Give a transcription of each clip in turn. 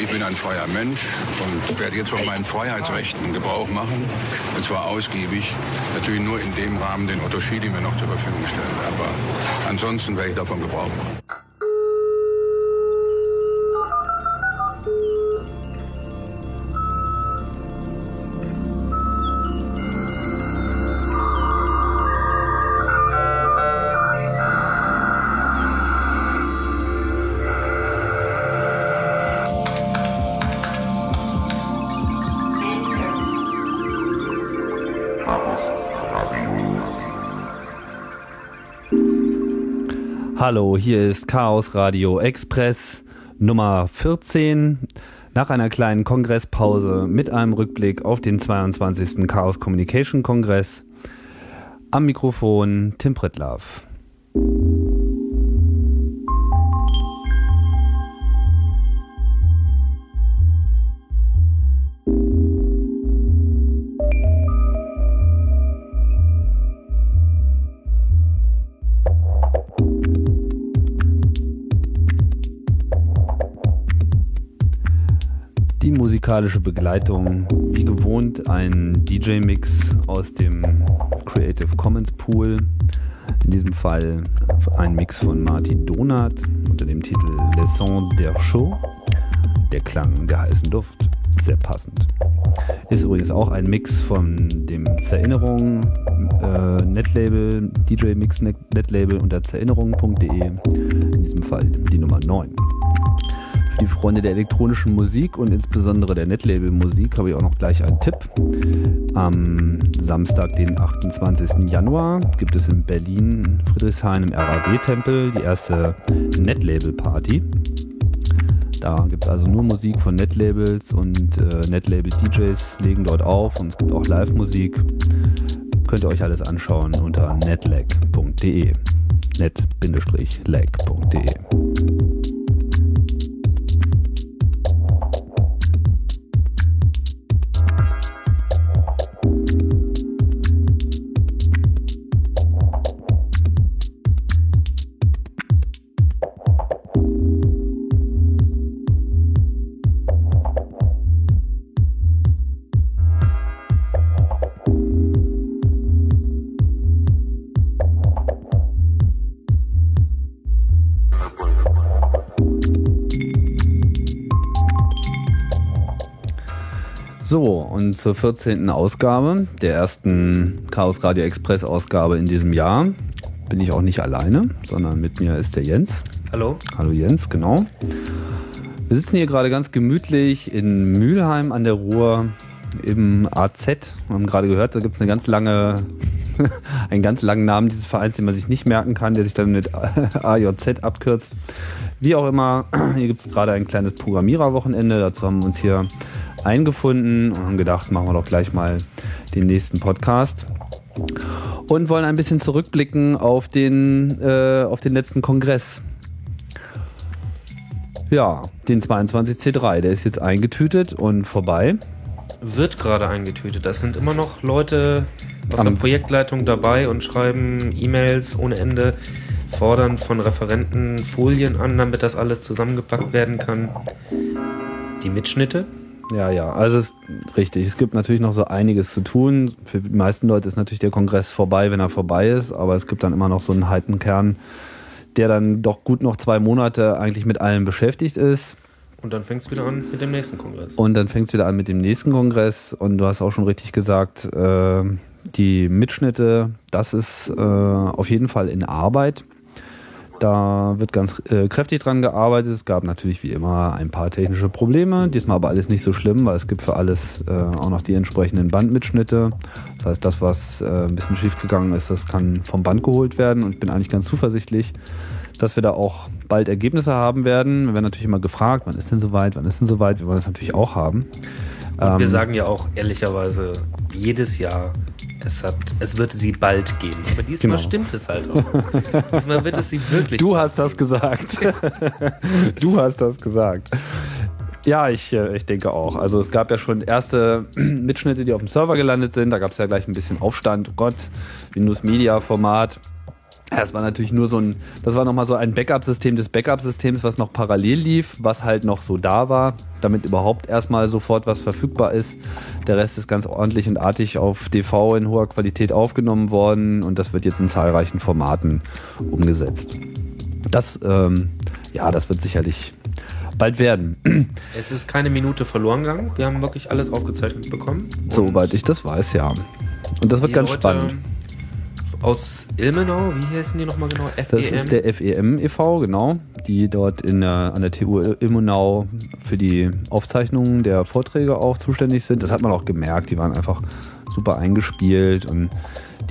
ich bin ein freier Mensch und werde jetzt von meinen Freiheitsrechten Gebrauch machen. Und zwar ausgiebig. Natürlich nur in dem Rahmen, den Otto Schiedi mir noch zur Verfügung stellt. Aber ansonsten werde ich davon Gebrauch machen. Hallo, hier ist Chaos Radio Express Nummer 14. Nach einer kleinen Kongresspause mit einem Rückblick auf den 22. Chaos Communication Kongress. Am Mikrofon Tim Pritlaff. Musikalische Begleitung, wie gewohnt, ein DJ-Mix aus dem Creative Commons Pool. In diesem Fall ein Mix von Martin Donat unter dem Titel Le Son der Show, der Klang der heißen Luft. Sehr passend. Ist übrigens auch ein Mix von dem Zerinnerung äh, Netlabel, DJ Mix Netlabel unter zerinnerung.de. In diesem Fall die Nummer 9. Für die Freunde der elektronischen Musik und insbesondere der Netlabel-Musik habe ich auch noch gleich einen Tipp. Am Samstag, den 28. Januar, gibt es in Berlin, Friedrichshain im RAW-Tempel die erste Netlabel-Party. Da gibt es also nur Musik von Netlabels und äh, Netlabel-DJs legen dort auf und es gibt auch Live-Musik. Könnt ihr euch alles anschauen unter netlag.de. net-lag.de. und zur 14. Ausgabe, der ersten Chaos Radio Express Ausgabe in diesem Jahr, bin ich auch nicht alleine, sondern mit mir ist der Jens. Hallo. Hallo Jens, genau. Wir sitzen hier gerade ganz gemütlich in Mülheim an der Ruhr im AZ. Wir haben gerade gehört, da gibt es eine ganz lange, einen ganz langen Namen dieses Vereins, den man sich nicht merken kann, der sich dann mit AJZ abkürzt. Wie auch immer, hier gibt es gerade ein kleines Programmiererwochenende. Dazu haben wir uns hier eingefunden und haben gedacht, machen wir doch gleich mal den nächsten Podcast. Und wollen ein bisschen zurückblicken auf den, äh, auf den letzten Kongress. Ja, den 22C3, der ist jetzt eingetütet und vorbei. Wird gerade eingetütet. Das sind immer noch Leute aus Am der Projektleitung dabei und schreiben E-Mails ohne Ende, fordern von Referenten Folien an, damit das alles zusammengepackt werden kann. Die Mitschnitte ja, ja, also es ist richtig. Es gibt natürlich noch so einiges zu tun. Für die meisten Leute ist natürlich der Kongress vorbei, wenn er vorbei ist, aber es gibt dann immer noch so einen halben Kern, der dann doch gut noch zwei Monate eigentlich mit allem beschäftigt ist. Und dann fängt es wieder an mit dem nächsten Kongress. Und dann fängt es wieder an mit dem nächsten Kongress. Und du hast auch schon richtig gesagt, äh, die Mitschnitte, das ist äh, auf jeden Fall in Arbeit. Da wird ganz äh, kräftig dran gearbeitet. Es gab natürlich wie immer ein paar technische Probleme. Diesmal aber alles nicht so schlimm, weil es gibt für alles äh, auch noch die entsprechenden Bandmitschnitte. Das heißt, das, was äh, ein bisschen schief gegangen ist, das kann vom Band geholt werden. Und ich bin eigentlich ganz zuversichtlich, dass wir da auch bald Ergebnisse haben werden. Wir werden natürlich immer gefragt, wann ist denn soweit, wann ist denn soweit. Wir wollen das natürlich auch haben. Und ähm, wir sagen ja auch ehrlicherweise jedes Jahr, es, hat, es wird sie bald geben. Aber diesmal genau. stimmt es halt auch. diesmal wird es sie wirklich. Du hast das gesagt. du hast das gesagt. Ja, ich, äh, ich denke auch. Also es gab ja schon erste Mitschnitte, die auf dem Server gelandet sind. Da gab es ja gleich ein bisschen Aufstand. Oh Gott, Windows Media Format. Das war natürlich nur so ein, das war nochmal so ein Backup-System des Backup-Systems, was noch parallel lief, was halt noch so da war, damit überhaupt erstmal sofort was verfügbar ist. Der Rest ist ganz ordentlich und artig auf DV in hoher Qualität aufgenommen worden und das wird jetzt in zahlreichen Formaten umgesetzt. Das, ähm, ja, das wird sicherlich bald werden. Es ist keine Minute verloren gegangen. Wir haben wirklich alles aufgezeichnet bekommen. Soweit ich das weiß, ja. Und das wird ganz Leute spannend. Aus Ilmenau, wie heißen die nochmal genau? FEM? Das ist der FEM e.V., genau, die dort in der, an der TU Ilmenau für die Aufzeichnungen der Vorträge auch zuständig sind. Das hat man auch gemerkt, die waren einfach super eingespielt und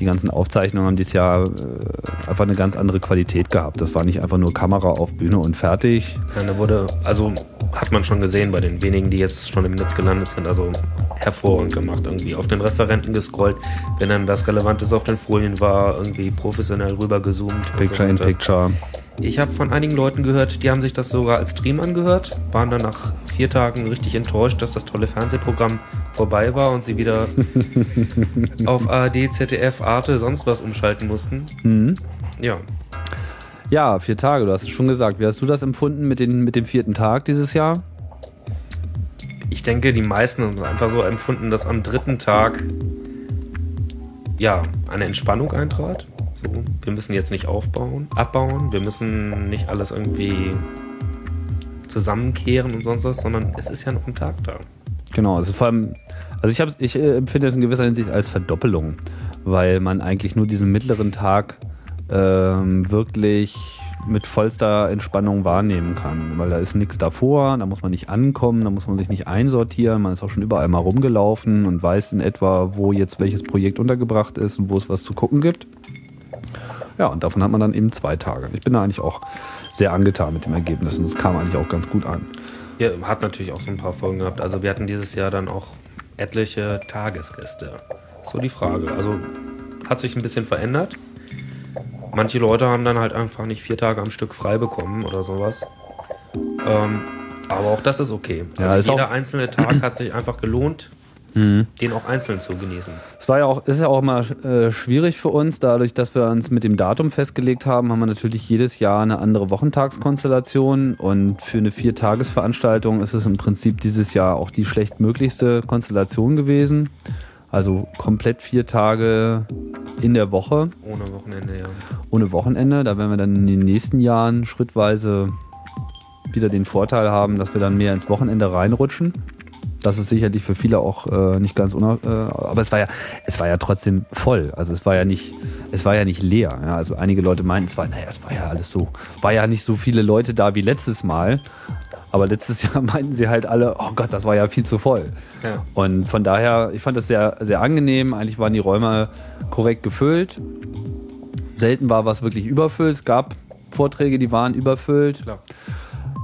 die ganzen Aufzeichnungen haben dieses Jahr äh, einfach eine ganz andere Qualität gehabt. Das war nicht einfach nur Kamera auf Bühne und fertig. Ja, da wurde, also hat man schon gesehen bei den wenigen, die jetzt schon im Netz gelandet sind, also hervorragend gemacht. Irgendwie auf den Referenten gescrollt, wenn dann was Relevantes auf den Folien war, irgendwie professionell rübergezoomt. Picture in weiter. Picture. Ich habe von einigen Leuten gehört, die haben sich das sogar als Stream angehört, waren dann nach vier Tagen richtig enttäuscht, dass das tolle Fernsehprogramm vorbei war und sie wieder auf ARD, ZDF, Arte, sonst was umschalten mussten. Mhm. Ja, Ja, vier Tage, du hast es schon gesagt. Wie hast du das empfunden mit, den, mit dem vierten Tag dieses Jahr? ich denke, die meisten haben es einfach so empfunden, dass am dritten Tag ja eine Entspannung eintrat. So, wir müssen jetzt nicht aufbauen, abbauen, wir müssen nicht alles irgendwie zusammenkehren und sonst was, sondern es ist ja noch ein Tag da. Genau, also vor allem, also ich, hab's, ich äh, empfinde es in gewisser Hinsicht als Verdoppelung, weil man eigentlich nur diesen mittleren Tag ähm, wirklich mit vollster Entspannung wahrnehmen kann, weil da ist nichts davor, da muss man nicht ankommen, da muss man sich nicht einsortieren, man ist auch schon überall mal rumgelaufen und weiß in etwa, wo jetzt welches Projekt untergebracht ist und wo es was zu gucken gibt. Ja, und davon hat man dann eben zwei Tage. Ich bin da eigentlich auch sehr angetan mit dem Ergebnis und es kam eigentlich auch ganz gut an. Ja, hat natürlich auch so ein paar Folgen gehabt. Also wir hatten dieses Jahr dann auch etliche Tagesgäste. So die Frage. Also hat sich ein bisschen verändert. Manche Leute haben dann halt einfach nicht vier Tage am Stück frei bekommen oder sowas. Ähm, aber auch das ist okay. Ja, Also ist jeder einzelne Tag hat sich einfach gelohnt, den auch einzeln zu genießen. Es war ja auch, ist ja auch immer äh, schwierig für uns, dadurch, dass wir uns mit dem Datum festgelegt haben, haben wir natürlich jedes Jahr eine andere Wochentagskonstellation und für eine Viertagesveranstaltung ist es im Prinzip dieses Jahr auch die schlechtmöglichste Konstellation gewesen. Also komplett vier Tage in der Woche Ohne Wochenende, ja. ohne Wochenende. Da werden wir dann in den nächsten Jahren schrittweise wieder den Vorteil haben, dass wir dann mehr ins Wochenende reinrutschen. Das ist sicherlich für viele auch äh, nicht ganz uner äh, aber es war ja es war ja trotzdem voll. Also es war ja nicht es war ja nicht leer. Ja? Also einige Leute meinten zwar, naja, es war ja alles so, war ja nicht so viele Leute da wie letztes Mal. Aber letztes Jahr meinten sie halt alle, oh Gott, das war ja viel zu voll. ja. Und von daher, ich fand das sehr, sehr angenehm. Eigentlich waren die Räume korrekt gefüllt. Selten war was wirklich überfüllt. Es gab Vorträge, die waren überfüllt. Klar.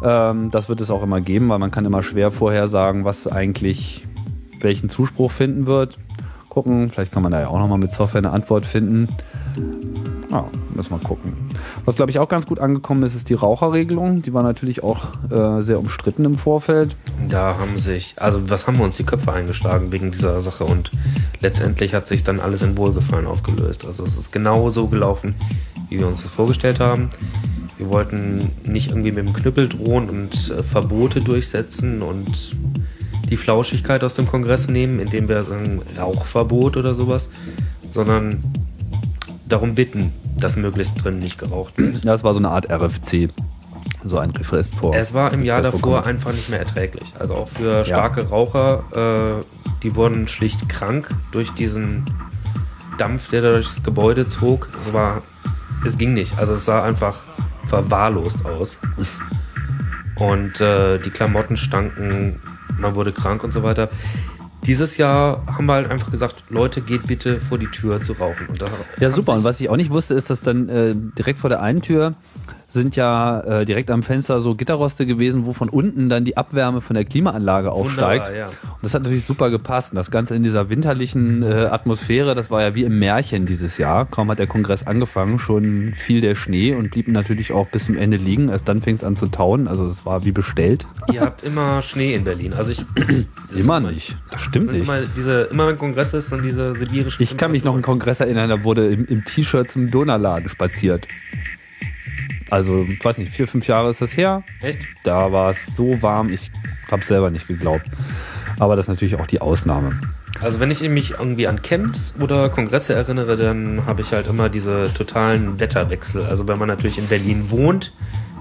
Ähm, das wird es auch immer geben, weil man kann immer schwer vorhersagen, was eigentlich welchen Zuspruch finden wird. Gucken, vielleicht kann man da ja auch nochmal mit Software eine Antwort finden. Ja, müssen wir gucken. Was glaube ich auch ganz gut angekommen ist, ist die Raucherregelung. Die war natürlich auch äh, sehr umstritten im Vorfeld. Da haben sich, also was haben wir uns die Köpfe eingeschlagen wegen dieser Sache und letztendlich hat sich dann alles in Wohlgefallen aufgelöst. Also es ist genau so gelaufen, wie wir uns das vorgestellt haben. Wir wollten nicht irgendwie mit dem Knüppel drohen und äh, Verbote durchsetzen und die Flauschigkeit aus dem Kongress nehmen, indem wir sagen Rauchverbot oder sowas, sondern darum bitten, dass möglichst drin nicht geraucht wird. Ja, es war so eine Art RFC. So ein Frist vor. Es war im Jahr davor einfach nicht mehr erträglich. Also auch für starke Raucher, äh, die wurden schlicht krank durch diesen Dampf, der da durchs Gebäude zog. Es war, es ging nicht. Also es sah einfach verwahrlost aus. Und äh, die Klamotten stanken, man wurde krank und so weiter. Dieses Jahr haben wir halt einfach gesagt, Leute, geht bitte vor die Tür zu rauchen. Ja, super. Und was ich auch nicht wusste, ist, dass dann äh, direkt vor der einen Tür sind ja äh, direkt am Fenster so Gitterroste gewesen, wo von unten dann die Abwärme von der Klimaanlage aufsteigt. Ja. Und das hat natürlich super gepasst. Und das Ganze in dieser winterlichen äh, Atmosphäre, das war ja wie im Märchen dieses Jahr. Kaum hat der Kongress angefangen, schon fiel der Schnee und blieb natürlich auch bis zum Ende liegen. Erst dann fing es an zu tauen. Also es war wie bestellt. Ihr habt immer Schnee in Berlin. Also ich immer nicht. Das stimmt nicht. Immer, diese, immer wenn Kongress ist, dann diese sibirischen. Ich kann mich noch an einen Kongress erinnern, da wurde im, im T-Shirt zum Donnerladen spaziert. Also, ich weiß nicht, vier, fünf Jahre ist das her. Echt? Da war es so warm, ich habe es selber nicht geglaubt. Aber das ist natürlich auch die Ausnahme. Also wenn ich mich irgendwie an Camps oder Kongresse erinnere, dann habe ich halt immer diese totalen Wetterwechsel. Also wenn man natürlich in Berlin wohnt,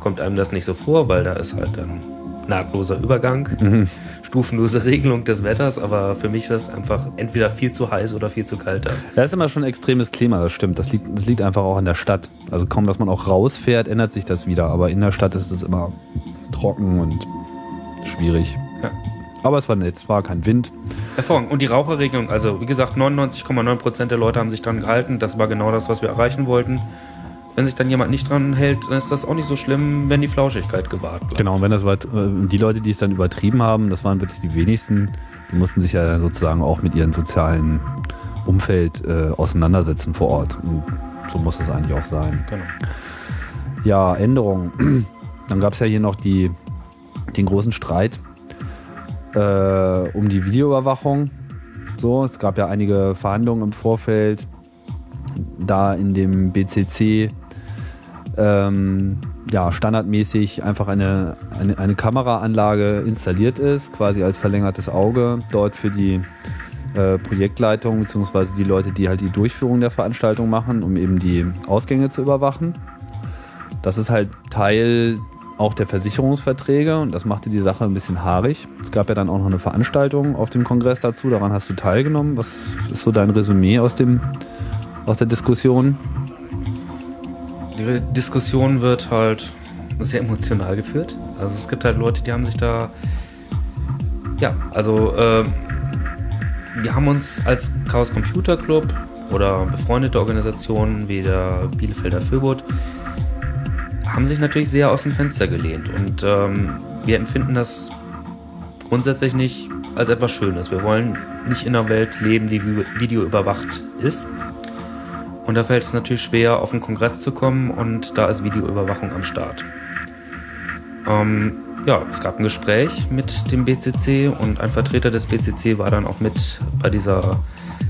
kommt einem das nicht so vor, weil da ist halt dann nahtloser Übergang, mhm. Stufenlose Regelung des Wetters, aber für mich ist das einfach entweder viel zu heiß oder viel zu kalt da. Da ist immer schon ein extremes Klima, das stimmt. Das liegt, das liegt einfach auch in der Stadt. Also kaum, dass man auch rausfährt, ändert sich das wieder. Aber in der Stadt ist es immer trocken und schwierig. Ja. Aber es war nett, es war kein Wind. Hervorragend. Und die Raucherregelung, also wie gesagt, 99,9% der Leute haben sich dran gehalten. Das war genau das, was wir erreichen wollten. Wenn sich dann jemand nicht dran hält, dann ist das auch nicht so schlimm, wenn die Flauschigkeit gewahrt bleibt. Genau, und wenn das äh, die Leute, die es dann übertrieben haben, das waren wirklich die wenigsten, die mussten sich ja sozusagen auch mit ihrem sozialen Umfeld äh, auseinandersetzen vor Ort. Und so muss es eigentlich auch sein. Genau. Ja, Änderungen. Dann gab es ja hier noch die, den großen Streit äh, um die Videoüberwachung. So, es gab ja einige Verhandlungen im Vorfeld. Da in dem BCC ähm, ja, standardmäßig einfach eine, eine, eine, Kameraanlage installiert ist, quasi als verlängertes Auge dort für die äh, Projektleitung bzw. die Leute, die halt die Durchführung der Veranstaltung machen, um eben die Ausgänge zu überwachen. Das ist halt Teil auch der Versicherungsverträge und das machte die Sache ein bisschen haarig. Es gab ja dann auch noch eine Veranstaltung auf dem Kongress dazu, daran hast du teilgenommen. Was ist so dein Resümee aus, dem, aus der Diskussion? Die Diskussion wird halt sehr emotional geführt. Also es gibt halt Leute, die haben sich da, ja, also äh, wir haben uns als Chaos Computer Club oder befreundete Organisationen wie der Bielefelder Föbot haben sich natürlich sehr aus dem Fenster gelehnt und ähm, wir empfinden das grundsätzlich nicht als etwas Schönes. Wir wollen nicht in einer Welt leben, die Video überwacht ist. Und da fällt es natürlich schwer, auf den Kongress zu kommen und da ist Videoüberwachung am Start. Ähm, ja, es gab ein Gespräch mit dem BCC und ein Vertreter des BCC war dann auch mit bei dieser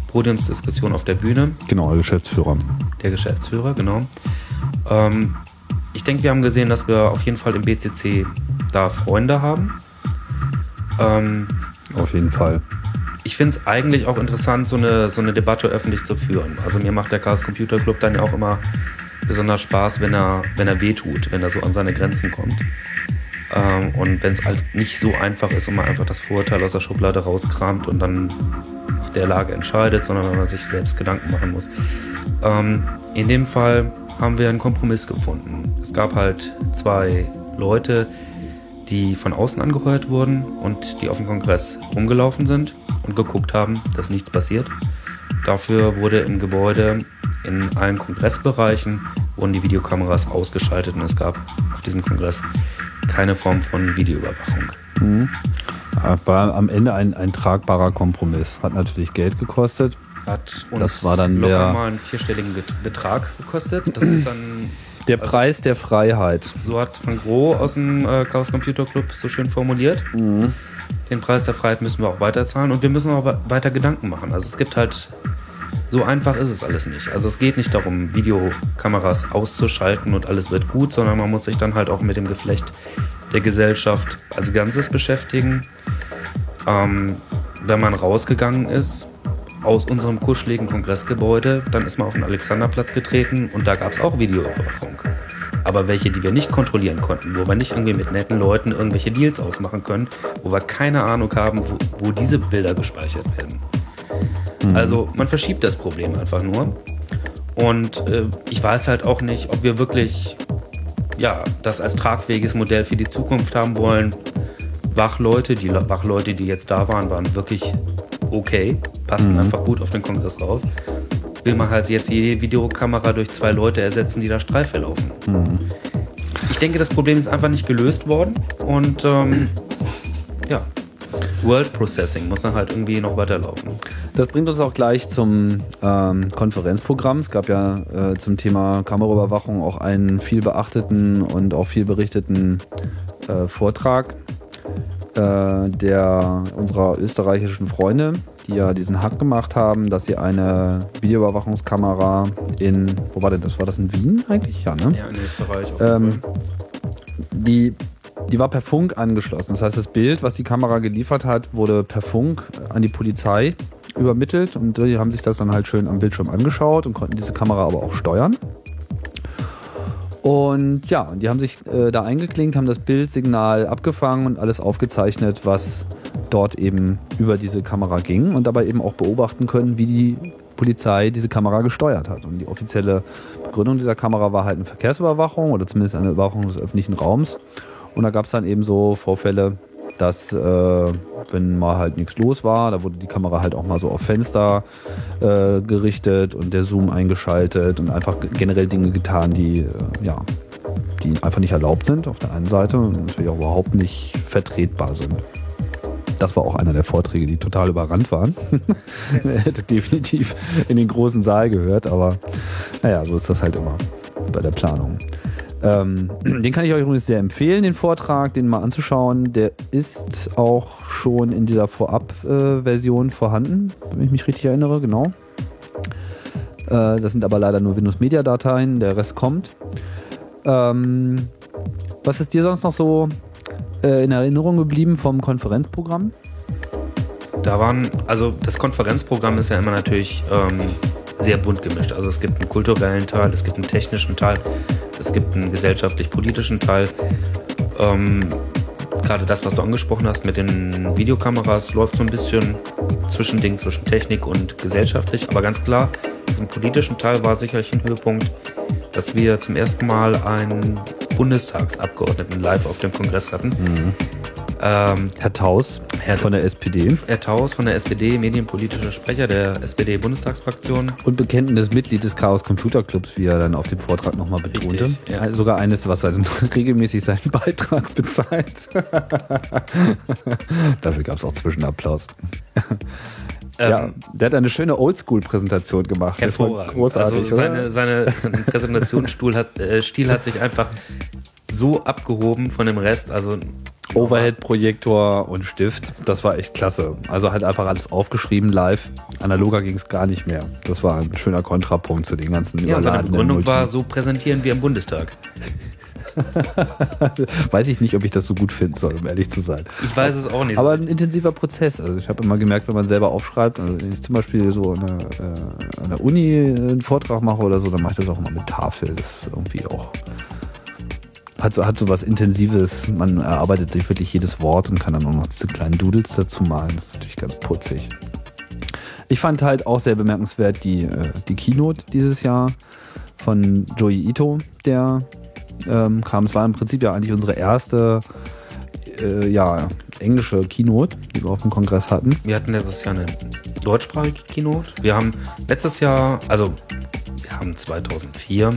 Podiumsdiskussion auf der Bühne. Genau, der Geschäftsführer. Der Geschäftsführer, genau. Ähm, ich denke, wir haben gesehen, dass wir auf jeden Fall im BCC da Freunde haben. Ähm, auf jeden Fall ich finde es eigentlich auch interessant, so eine, so eine Debatte öffentlich zu führen. Also mir macht der Chaos Computer Club dann ja auch immer besonders Spaß, wenn er, wenn er wehtut, wenn er so an seine Grenzen kommt. Ähm, und wenn es halt nicht so einfach ist und man einfach das Vorurteil aus der Schublade rauskramt und dann nach der Lage entscheidet, sondern wenn man sich selbst Gedanken machen muss. Ähm, in dem Fall haben wir einen Kompromiss gefunden. Es gab halt zwei Leute, die von außen angeheuert wurden und die auf dem Kongress rumgelaufen sind und geguckt haben, dass nichts passiert. Dafür wurde im Gebäude in allen Kongressbereichen wurden die Videokameras ausgeschaltet und es gab auf diesem Kongress keine Form von Videoüberwachung. Mhm. War am Ende ein, ein tragbarer Kompromiss. Hat natürlich Geld gekostet. Hat uns das war dann locker der, mal einen vierstelligen Betrag gekostet. Das ist dann der also, Preis der Freiheit. So hat es Frank Roh aus dem äh, Chaos Computer Club so schön formuliert. Mhm den Preis der Freiheit müssen wir auch weiterzahlen und wir müssen auch weiter Gedanken machen. Also es gibt halt, so einfach ist es alles nicht. Also es geht nicht darum, Videokameras auszuschalten und alles wird gut, sondern man muss sich dann halt auch mit dem Geflecht der Gesellschaft als Ganzes beschäftigen. Ähm, wenn man rausgegangen ist aus unserem kuscheligen Kongressgebäude, dann ist man auf den Alexanderplatz getreten und da gab es auch Videoüberwachung aber welche, die wir nicht kontrollieren konnten, wo wir nicht irgendwie mit netten Leuten irgendwelche Deals ausmachen können, wo wir keine Ahnung haben, wo, wo diese Bilder gespeichert werden. Mhm. Also man verschiebt das Problem einfach nur. Und äh, ich weiß halt auch nicht, ob wir wirklich ja, das als tragfähiges Modell für die Zukunft haben wollen. Wachleute, die Wachleute, die jetzt da waren, waren wirklich okay, passen mhm. einfach gut auf den Kongress rauf will man halt jetzt jede Videokamera durch zwei Leute ersetzen, die da Streife laufen. Mhm. ich denke, das Problem ist einfach nicht gelöst worden. Und ähm, ja, World Processing muss dann halt irgendwie noch weiterlaufen. Das bringt uns auch gleich zum ähm, Konferenzprogramm. Es gab ja äh, zum Thema Kameraüberwachung auch einen viel beachteten und auch viel berichteten äh, Vortrag äh, der unserer österreichischen Freunde, die ja diesen Hack gemacht haben, dass sie eine Videoüberwachungskamera in, wo war denn das? War das in Wien eigentlich? Ja, ne? Ja, in Österreich. Ähm, die, die war per Funk angeschlossen. Das heißt, das Bild, was die Kamera geliefert hat, wurde per Funk an die Polizei übermittelt und die haben sich das dann halt schön am Bildschirm angeschaut und konnten diese Kamera aber auch steuern. Und ja, die haben sich äh, da eingeklinkt, haben das Bildsignal abgefangen und alles aufgezeichnet, was dort eben über diese Kamera ging und dabei eben auch beobachten können, wie die Polizei diese Kamera gesteuert hat. Und die offizielle Begründung dieser Kamera war halt eine Verkehrsüberwachung oder zumindest eine Überwachung des öffentlichen Raums. Und da gab es dann eben so Vorfälle, dass äh, wenn mal halt nichts los war, da wurde die Kamera halt auch mal so auf Fenster äh, gerichtet und der Zoom eingeschaltet und einfach generell Dinge getan, die äh, ja, die einfach nicht erlaubt sind auf der einen Seite und natürlich auch überhaupt nicht vertretbar sind. Das war auch einer der Vorträge, die total überrannt waren. er hätte definitiv in den großen Saal gehört, aber naja, so ist das halt immer bei der Planung. Ähm, den kann ich euch übrigens sehr empfehlen, den Vortrag, den mal anzuschauen. Der ist auch schon in dieser Vorab-Version vorhanden, wenn ich mich richtig erinnere, genau. Äh, das sind aber leider nur Windows Media Dateien, der Rest kommt. Ähm, was ist dir sonst noch so äh, in Erinnerung geblieben vom Konferenzprogramm? Da waren, also das Konferenzprogramm ist ja immer natürlich ähm, sehr bunt gemischt. Also es gibt einen kulturellen Teil, es gibt einen technischen Teil, es gibt einen gesellschaftlich-politischen Teil. Ähm, Gerade das, was du angesprochen hast mit den Videokameras, läuft so ein bisschen zwischen Dingen, zwischen Technik und gesellschaftlich. Aber ganz klar, diesem politischen Teil war sicherlich ein Höhepunkt, dass wir zum ersten Mal einen Bundestagsabgeordneten live auf dem Kongress hatten. Mhm. Ähm, Herr Taus Herr, von der SPD. Herr Taus von der SPD, medienpolitischer Sprecher der SPD-Bundestagsfraktion. Und bekennendes Mitglied des Chaos Computer Clubs, wie er dann auf dem Vortrag nochmal betonte. Richtig, ja. Sogar eines, was er dann regelmäßig seinen Beitrag bezahlt. Dafür gab es auch Zwischenapplaus. Ja, ähm, der hat eine schöne Oldschool-Präsentation gemacht. Hervorragend. Großartig, also seine, seine, seine Präsentationsstil hat, äh, Stil hat sich einfach so abgehoben von dem Rest. Also Overhead-Projektor und Stift, das war echt klasse. Also halt einfach alles aufgeschrieben live. Analoger ging es gar nicht mehr. Das war ein schöner Kontrapunkt zu den ganzen Ja, seine Begründung war, so präsentieren wir im Bundestag. weiß ich nicht, ob ich das so gut finden soll, um ehrlich zu sein. Ich weiß es auch nicht. Aber ein intensiver Prozess. Also ich habe immer gemerkt, wenn man selber aufschreibt, also wenn ich zum Beispiel so an der, äh, an der Uni einen Vortrag mache oder so, dann mache ich das auch immer mit Tafel. Das ist irgendwie auch hat so, hat so was Intensives. Man erarbeitet sich wirklich jedes Wort und kann dann auch noch diese kleinen Doodles dazu malen. Das ist natürlich ganz putzig. Ich fand halt auch sehr bemerkenswert die, äh, die Keynote dieses Jahr von Joey Ito, der ähm, kam. Es war im Prinzip ja eigentlich unsere erste äh, ja, englische Keynote, die wir auf dem Kongress hatten. Wir hatten letztes Jahr eine deutschsprachige Keynote. Wir haben letztes Jahr, also wir haben 2004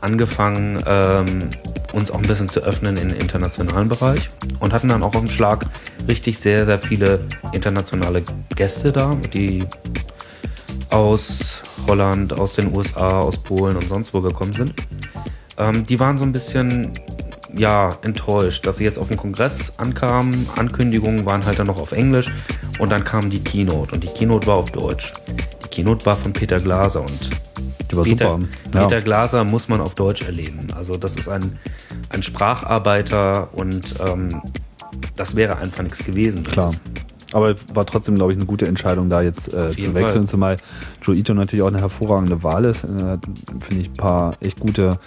angefangen, ähm, uns auch ein bisschen zu öffnen im internationalen Bereich und hatten dann auch auf dem Schlag richtig sehr, sehr viele internationale Gäste da, die aus Holland, aus den USA, aus Polen und sonst wo gekommen sind. Ähm, die waren so ein bisschen ja, enttäuscht, dass sie jetzt auf dem Kongress ankamen. Ankündigungen waren halt dann noch auf Englisch und dann kam die Keynote und die Keynote war auf Deutsch. Die Keynote war von Peter Glaser und die war Peter. Ja. Peter Glaser muss man auf Deutsch erleben. Also das ist ein, ein Spracharbeiter und ähm, das wäre einfach nichts gewesen. Klar. Aber war trotzdem, glaube ich, eine gute Entscheidung, da jetzt äh, zu wechseln, Fall. zumal Joe Ito natürlich auch eine hervorragende Wahl ist. Äh, Finde ich ein paar echt gute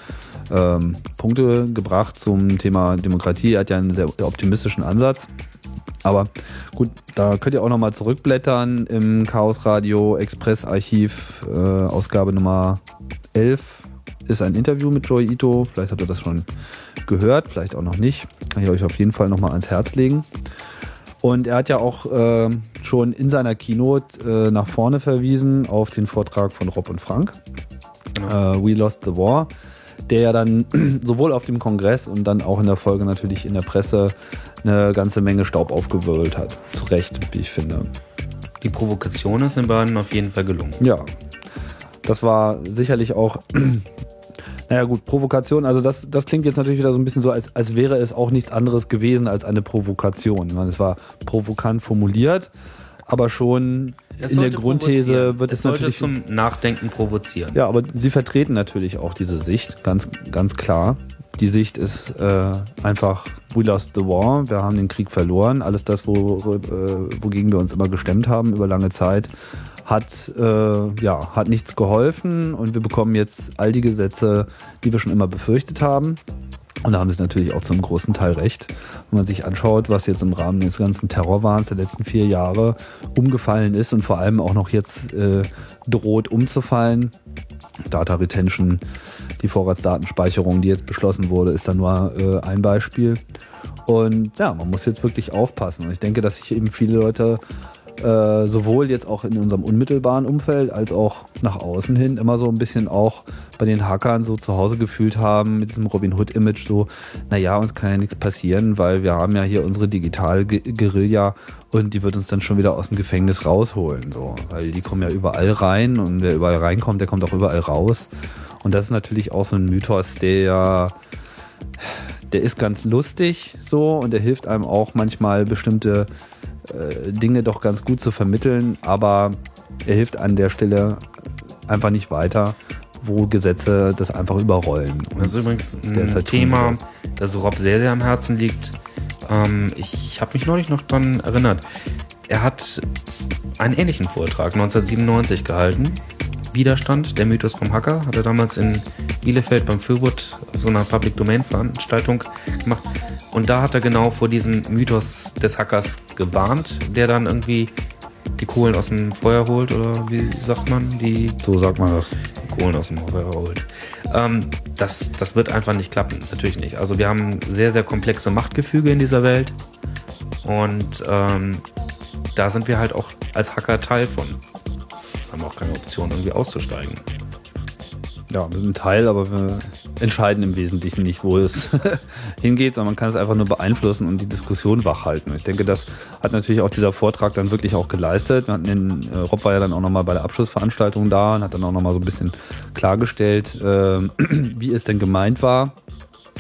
ähm, Punkte gebracht zum Thema Demokratie. Er hat ja einen sehr optimistischen Ansatz. Aber gut, da könnt ihr auch nochmal zurückblättern im Chaos Radio Express Archiv, äh, Ausgabe Nummer 11 ist ein Interview mit Joy Ito. Vielleicht habt ihr das schon gehört, vielleicht auch noch nicht. Kann ich euch auf jeden Fall nochmal ans Herz legen. Und er hat ja auch äh, schon in seiner Keynote äh, nach vorne verwiesen auf den Vortrag von Rob und Frank. Genau. Äh, We Lost the War der ja dann sowohl auf dem Kongress und dann auch in der Folge natürlich in der Presse eine ganze Menge Staub aufgewirbelt hat. Zu Recht, wie ich finde. Die Provokation ist den beiden auf jeden Fall gelungen. Ja. Das war sicherlich auch naja gut, Provokation, also das, das klingt jetzt natürlich wieder so ein bisschen so, als, als wäre es auch nichts anderes gewesen als eine Provokation. Ich meine, es war provokant formuliert, aber schon in der Grundthese wird es, es natürlich zum Nachdenken provozieren. Ja, aber sie vertreten natürlich auch diese Sicht, ganz, ganz klar. Die Sicht ist äh, einfach, we lost the war, wir haben den Krieg verloren. Alles das, wo, äh, wogegen wir uns immer gestemmt haben über lange Zeit, hat, äh, ja, hat nichts geholfen und wir bekommen jetzt all die Gesetze, die wir schon immer befürchtet haben. Und da haben sie natürlich auch zum großen Teil recht. Wenn man sich anschaut, was jetzt im Rahmen des ganzen Terrorwahns der letzten vier Jahre umgefallen ist und vor allem auch noch jetzt äh, droht umzufallen. Data Retention, die Vorratsdatenspeicherung, die jetzt beschlossen wurde, ist da nur äh, ein Beispiel. Und ja, man muss jetzt wirklich aufpassen. Und ich denke, dass sich eben viele Leute äh, sowohl jetzt auch in unserem unmittelbaren Umfeld als auch nach außen hin immer so ein bisschen auch bei den Hackern so zu Hause gefühlt haben mit diesem Robin Hood-Image so, naja, uns kann ja nichts passieren, weil wir haben ja hier unsere Digital-Guerilla und die wird uns dann schon wieder aus dem Gefängnis rausholen, so, weil die kommen ja überall rein und wer überall reinkommt, der kommt auch überall raus. Und das ist natürlich auch so ein Mythos, der der ist ganz lustig so und der hilft einem auch manchmal bestimmte äh, Dinge doch ganz gut zu vermitteln, aber er hilft an der Stelle einfach nicht weiter, wo Gesetze das einfach überrollen. Und das ist übrigens ein halt Thema, das Rob sehr, sehr am Herzen liegt. Ähm, ich habe mich neulich noch daran erinnert. Er hat einen ähnlichen Vortrag 1997 gehalten. Widerstand, der Mythos vom Hacker, hat er damals in Bielefeld beim Fürwood auf so einer Public Domain Veranstaltung gemacht. Und da hat er genau vor diesem Mythos des Hackers gewarnt, der dann irgendwie die Kohlen aus dem Feuer holt oder wie sagt man? Die, so sagt man das. Die Kohlen aus dem Feuer holt. Ähm, das, das wird einfach nicht klappen, natürlich nicht. Also wir haben sehr, sehr komplexe Machtgefüge in dieser Welt und ähm, da sind wir halt auch als Hacker Teil von. Haben auch keine Option, irgendwie auszusteigen. Ja, wir sind Teil, aber wir entscheiden im Wesentlichen nicht, wo es hingeht, sondern man kann es einfach nur beeinflussen und die Diskussion wachhalten. Ich denke, das hat natürlich auch dieser Vortrag dann wirklich auch geleistet. Wir hatten den, äh, Rob war ja dann auch nochmal bei der Abschlussveranstaltung da und hat dann auch nochmal so ein bisschen klargestellt, äh, wie es denn gemeint war.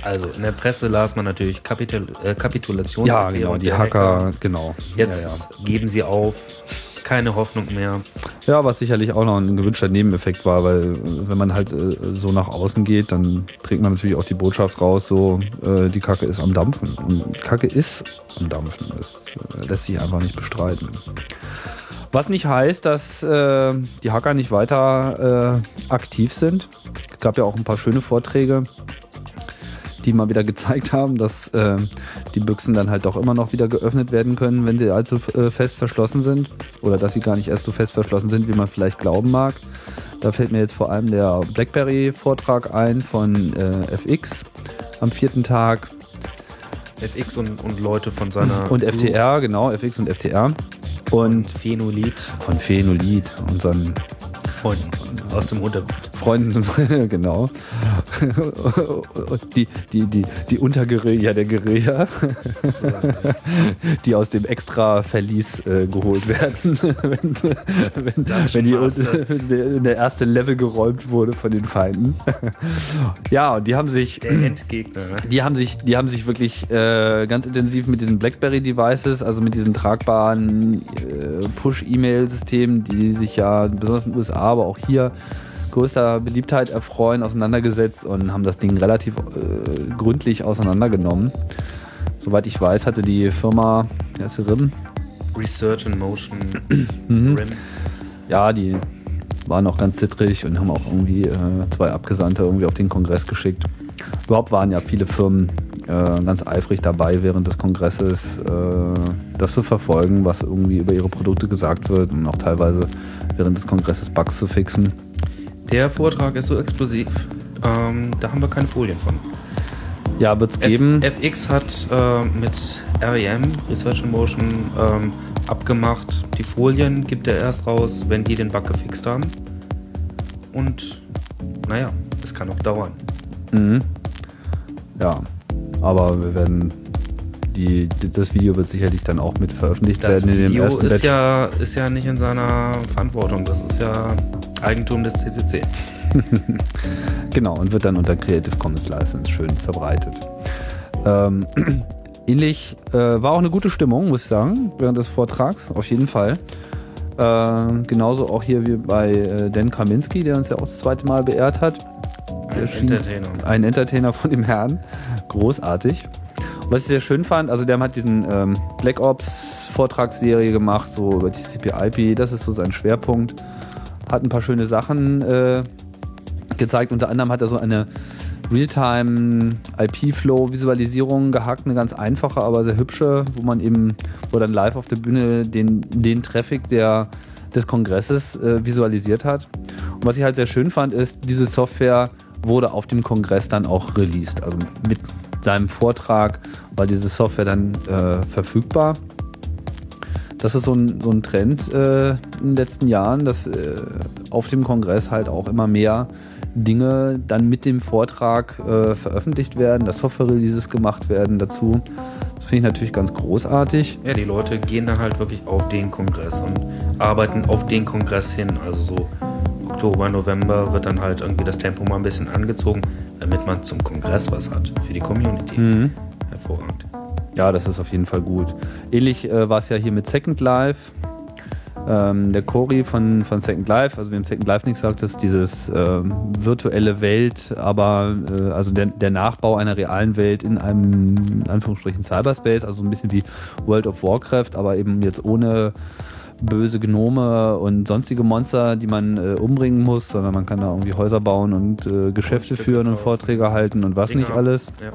Also in der Presse las man natürlich Kapitul äh, Kapitulationserklärung. Ja, genau, die Hacker, Hacker, genau. Jetzt ja, ja. geben sie auf, keine Hoffnung mehr. Ja, was sicherlich auch noch ein gewünschter Nebeneffekt war, weil äh, wenn man halt äh, so nach außen geht, dann trägt man natürlich auch die Botschaft raus, so äh, die Kacke ist am Dampfen. Und Kacke ist am Dampfen. Das lässt sich einfach nicht bestreiten. Was nicht heißt, dass äh, die Hacker nicht weiter äh, aktiv sind. Es gab ja auch ein paar schöne Vorträge die mal wieder gezeigt haben, dass äh, die Büchsen dann halt doch immer noch wieder geöffnet werden können, wenn sie allzu äh, fest verschlossen sind. Oder dass sie gar nicht erst so fest verschlossen sind, wie man vielleicht glauben mag. Da fällt mir jetzt vor allem der BlackBerry-Vortrag ein von äh, FX am vierten Tag. FX und, und Leute von seiner. Und FTR, genau, FX und FTR. Und von Phenolid. Von Phenolid, unseren Freunden aus dem Untergrund. Freunden, genau. die, die, die, die Unterguerilla der Guerilla, die aus dem Extra-Verlies äh, geholt werden, wenn, wenn, wenn, die, wenn der erste Level geräumt wurde von den Feinden. ja, und die haben sich. Der Endgegner. Die haben sich, die haben sich wirklich äh, ganz intensiv mit diesen BlackBerry-Devices, also mit diesen tragbaren äh, Push-E-Mail-Systemen, die sich ja besonders in den USA, aber auch hier größter Beliebtheit erfreuen, auseinandergesetzt und haben das Ding relativ äh, gründlich auseinandergenommen. Soweit ich weiß, hatte die Firma, wer ist RIM? Research in Motion mhm. RIM. Ja, die waren auch ganz zittrig und haben auch irgendwie äh, zwei Abgesandte irgendwie auf den Kongress geschickt. Überhaupt waren ja viele Firmen äh, ganz eifrig dabei, während des Kongresses äh, das zu verfolgen, was irgendwie über ihre Produkte gesagt wird und auch teilweise während des Kongresses Bugs zu fixen. Der Vortrag ist so explosiv, ähm, da haben wir keine Folien von. Ja, wird es geben. FX hat äh, mit REM, Research in Motion, ähm, abgemacht, die Folien gibt er erst raus, wenn die den Bug gefixt haben. Und naja, es kann auch dauern. Mhm. Ja, aber wir werden die, das Video wird sicherlich dann auch mit veröffentlicht das werden. Das Video ist ja, ist ja nicht in seiner Verantwortung. Das ist ja Eigentum des CCC. genau, und wird dann unter Creative Commons License schön verbreitet. Ähm, ähnlich äh, war auch eine gute Stimmung, muss ich sagen, während des Vortrags, auf jeden Fall. Äh, genauso auch hier wie bei äh, Dan Kaminski, der uns ja auch das zweite Mal beehrt hat. Ein Entertainer. Ein Entertainer von dem Herrn. Großartig. Was ich sehr schön fand, also der hat diesen ähm, Black Ops Vortragsserie gemacht, so über TCP/IP, das ist so sein Schwerpunkt. Hat ein paar schöne Sachen äh, gezeigt. Unter anderem hat er so eine Realtime IP-Flow Visualisierung gehackt, eine ganz einfache, aber sehr hübsche, wo man eben, wo dann live auf der Bühne den, den Traffic der, des Kongresses äh, visualisiert hat. Und was ich halt sehr schön fand, ist, diese Software wurde auf dem Kongress dann auch released. Also mit seinem Vortrag war diese Software dann äh, verfügbar. Das ist so ein, so ein Trend äh, in den letzten Jahren, dass äh, auf dem Kongress halt auch immer mehr Dinge dann mit dem Vortrag äh, veröffentlicht werden, dass Software-Releases gemacht werden dazu. Das finde ich natürlich ganz großartig. Ja, die Leute gehen dann halt wirklich auf den Kongress und arbeiten auf den Kongress hin. Also so Oktober, November wird dann halt irgendwie das Tempo mal ein bisschen angezogen, damit man zum Kongress was hat für die Community. Mhm. Hervorragend. Ja, das ist auf jeden Fall gut. Ähnlich äh, war es ja hier mit Second Life. Ähm, der Cory von, von Second Life, also wir haben Second Life nichts gesagt, ist dieses äh, virtuelle Welt, aber äh, also der, der, Nachbau einer realen Welt in einem, in Anführungsstrichen, Cyberspace, also ein bisschen wie World of Warcraft, aber eben jetzt ohne böse Gnome und sonstige Monster, die man äh, umbringen muss, sondern man kann da irgendwie Häuser bauen und äh, Geschäfte und führen und Vorträge halten und was Dinge. nicht alles. Ja.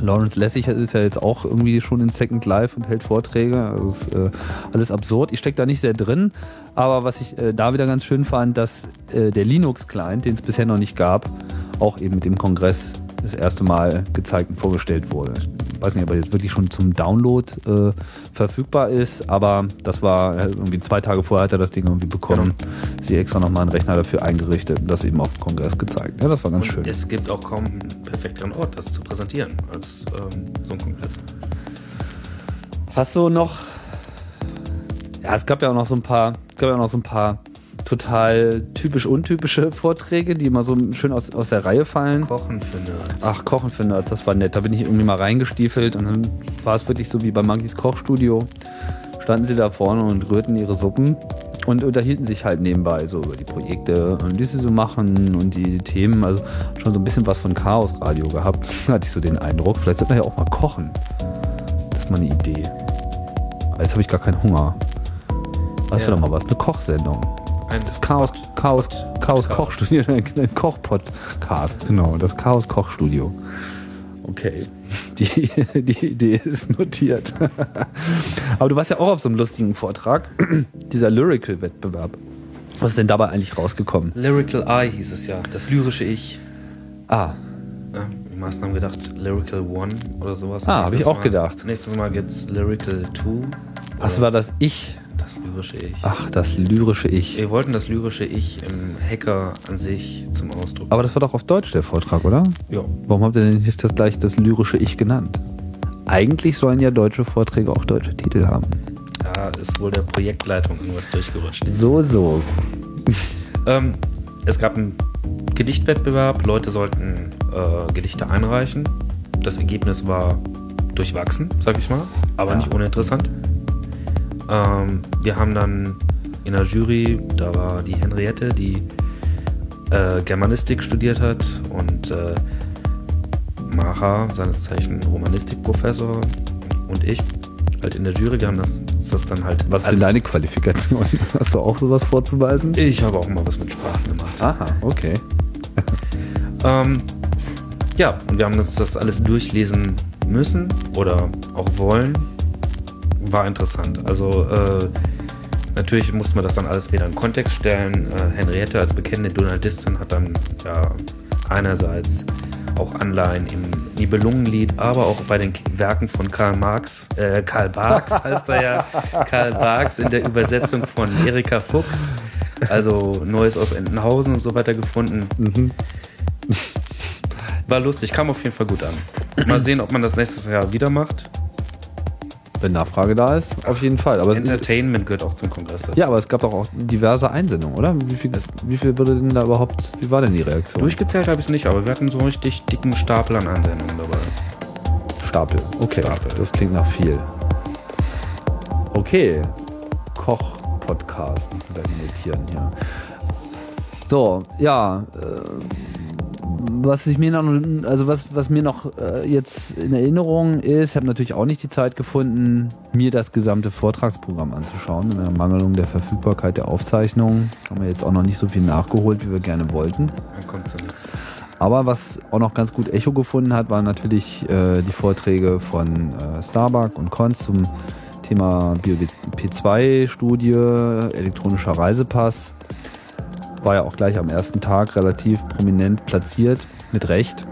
Lawrence Lessig ist ja jetzt auch irgendwie schon in Second Life und hält Vorträge. Also ist äh, alles absurd. Ich stecke da nicht sehr drin, aber was ich äh, da wieder ganz schön fand, dass äh, der Linux-Client, den es bisher noch nicht gab, auch eben mit dem Kongress das erste Mal gezeigt und vorgestellt wurde. Ich weiß nicht, ob er jetzt wirklich schon zum Download äh, verfügbar ist, aber das war äh, irgendwie zwei Tage vorher hat er das Ding irgendwie bekommen. Genau. Sie extra nochmal einen Rechner dafür eingerichtet und das eben auf dem Kongress gezeigt. Ja, das war ganz und schön. Es gibt auch kaum einen perfekteren Ort, das zu präsentieren als ähm, so ein Kongress. Hast du noch? Ja, es gab ja auch noch so ein paar, es gab ja auch noch so ein paar total typisch untypische Vorträge, die immer so schön aus, aus der Reihe fallen. Kochen für Nerds. Ach, Kochen für Nerds, das war nett. Da bin ich irgendwie mal reingestiefelt und dann war es wirklich so wie bei Monkeys Kochstudio. Standen sie da vorne und rührten ihre Suppen und unterhielten sich halt nebenbei so über die Projekte, die sie so machen und die Themen. Also schon so ein bisschen was von Chaos Radio gehabt. hatte ich so den Eindruck. Vielleicht sollte man ja auch mal kochen. Das ist mal eine Idee. Jetzt habe ich gar keinen Hunger. Das ja. wäre doch mal was. Eine Kochsendung. Ein das Chaos, Chaos, Chaos Kochstudio, ein Koch-Podcast, genau, das Chaos Kochstudio. Okay, die, die Idee ist notiert. Aber du warst ja auch auf so einem lustigen Vortrag, dieser Lyrical-Wettbewerb. Was ist denn dabei eigentlich rausgekommen? Lyrical Eye hieß es ja, das lyrische Ich. Ah. Ja, die meisten haben gedacht Lyrical One oder sowas. Ah, habe ich auch Mal, gedacht. Nächstes Mal gibt es Lyrical Two. Was war das Ich? Das lyrische Ich. Ach, das lyrische Ich. Wir wollten das lyrische Ich im Hacker an sich zum Ausdruck. Aber das war doch auf Deutsch der Vortrag, oder? Ja. Warum habt ihr denn nicht das gleich das lyrische Ich genannt? Eigentlich sollen ja deutsche Vorträge auch deutsche Titel haben. Da ist wohl der Projektleitung irgendwas durchgerutscht. So, so. ähm, es gab einen Gedichtwettbewerb. Leute sollten äh, Gedichte einreichen. Das Ergebnis war durchwachsen, sag ich mal, aber ja. nicht uninteressant. Ähm, wir haben dann in der Jury, da war die Henriette, die äh, Germanistik studiert hat und äh, Maha, seines Zeichen Romanistikprofessor und ich halt in der Jury. Wir haben das, das dann halt. Was ist denn deine Qualifikation? Hast du auch sowas vorzuweisen? Ich habe auch mal was mit Sprachen gemacht. Aha, okay. ähm, ja, und wir haben das, das alles durchlesen müssen oder auch wollen war interessant. Also äh, natürlich musste man das dann alles wieder in Kontext stellen. Äh, Henriette als bekennende Donaldistin hat dann ja einerseits auch Anleihen im Nibelungenlied, aber auch bei den Werken von Karl Marx, äh, Karl Barks heißt er ja, Karl Barks in der Übersetzung von Erika Fuchs, also Neues aus Entenhausen und so weiter gefunden. Mhm. War lustig, kam auf jeden Fall gut an. Mal sehen, ob man das nächstes Jahr wieder macht. Wenn Nachfrage da ist, auf jeden Fall. Aber Entertainment gehört auch zum Kongress. Ja, aber es gab doch auch diverse Einsendungen, oder? Wie viel, wie viel wurde denn da überhaupt, wie war denn die Reaktion? Durchgezählt habe ich es nicht, aber wir hatten so einen richtig dicken Stapel an Einsendungen dabei. Stapel, okay. Stapel. Das klingt nach viel. Okay. Koch-Podcast, notieren hier. So, ja. Äh, was ich mir noch, also was, was mir noch äh, jetzt in Erinnerung ist, ich habe natürlich auch nicht die Zeit gefunden, mir das gesamte Vortragsprogramm anzuschauen. In der Mangelung der Verfügbarkeit der Aufzeichnungen haben wir jetzt auch noch nicht so viel nachgeholt, wie wir gerne wollten. Dann kommt so nichts. Aber was auch noch ganz gut Echo gefunden hat, waren natürlich äh, die Vorträge von äh, Starbuck und Konz zum Thema BioP2-Studie, elektronischer Reisepass war ja auch gleich am ersten Tag relativ prominent platziert, mit Recht.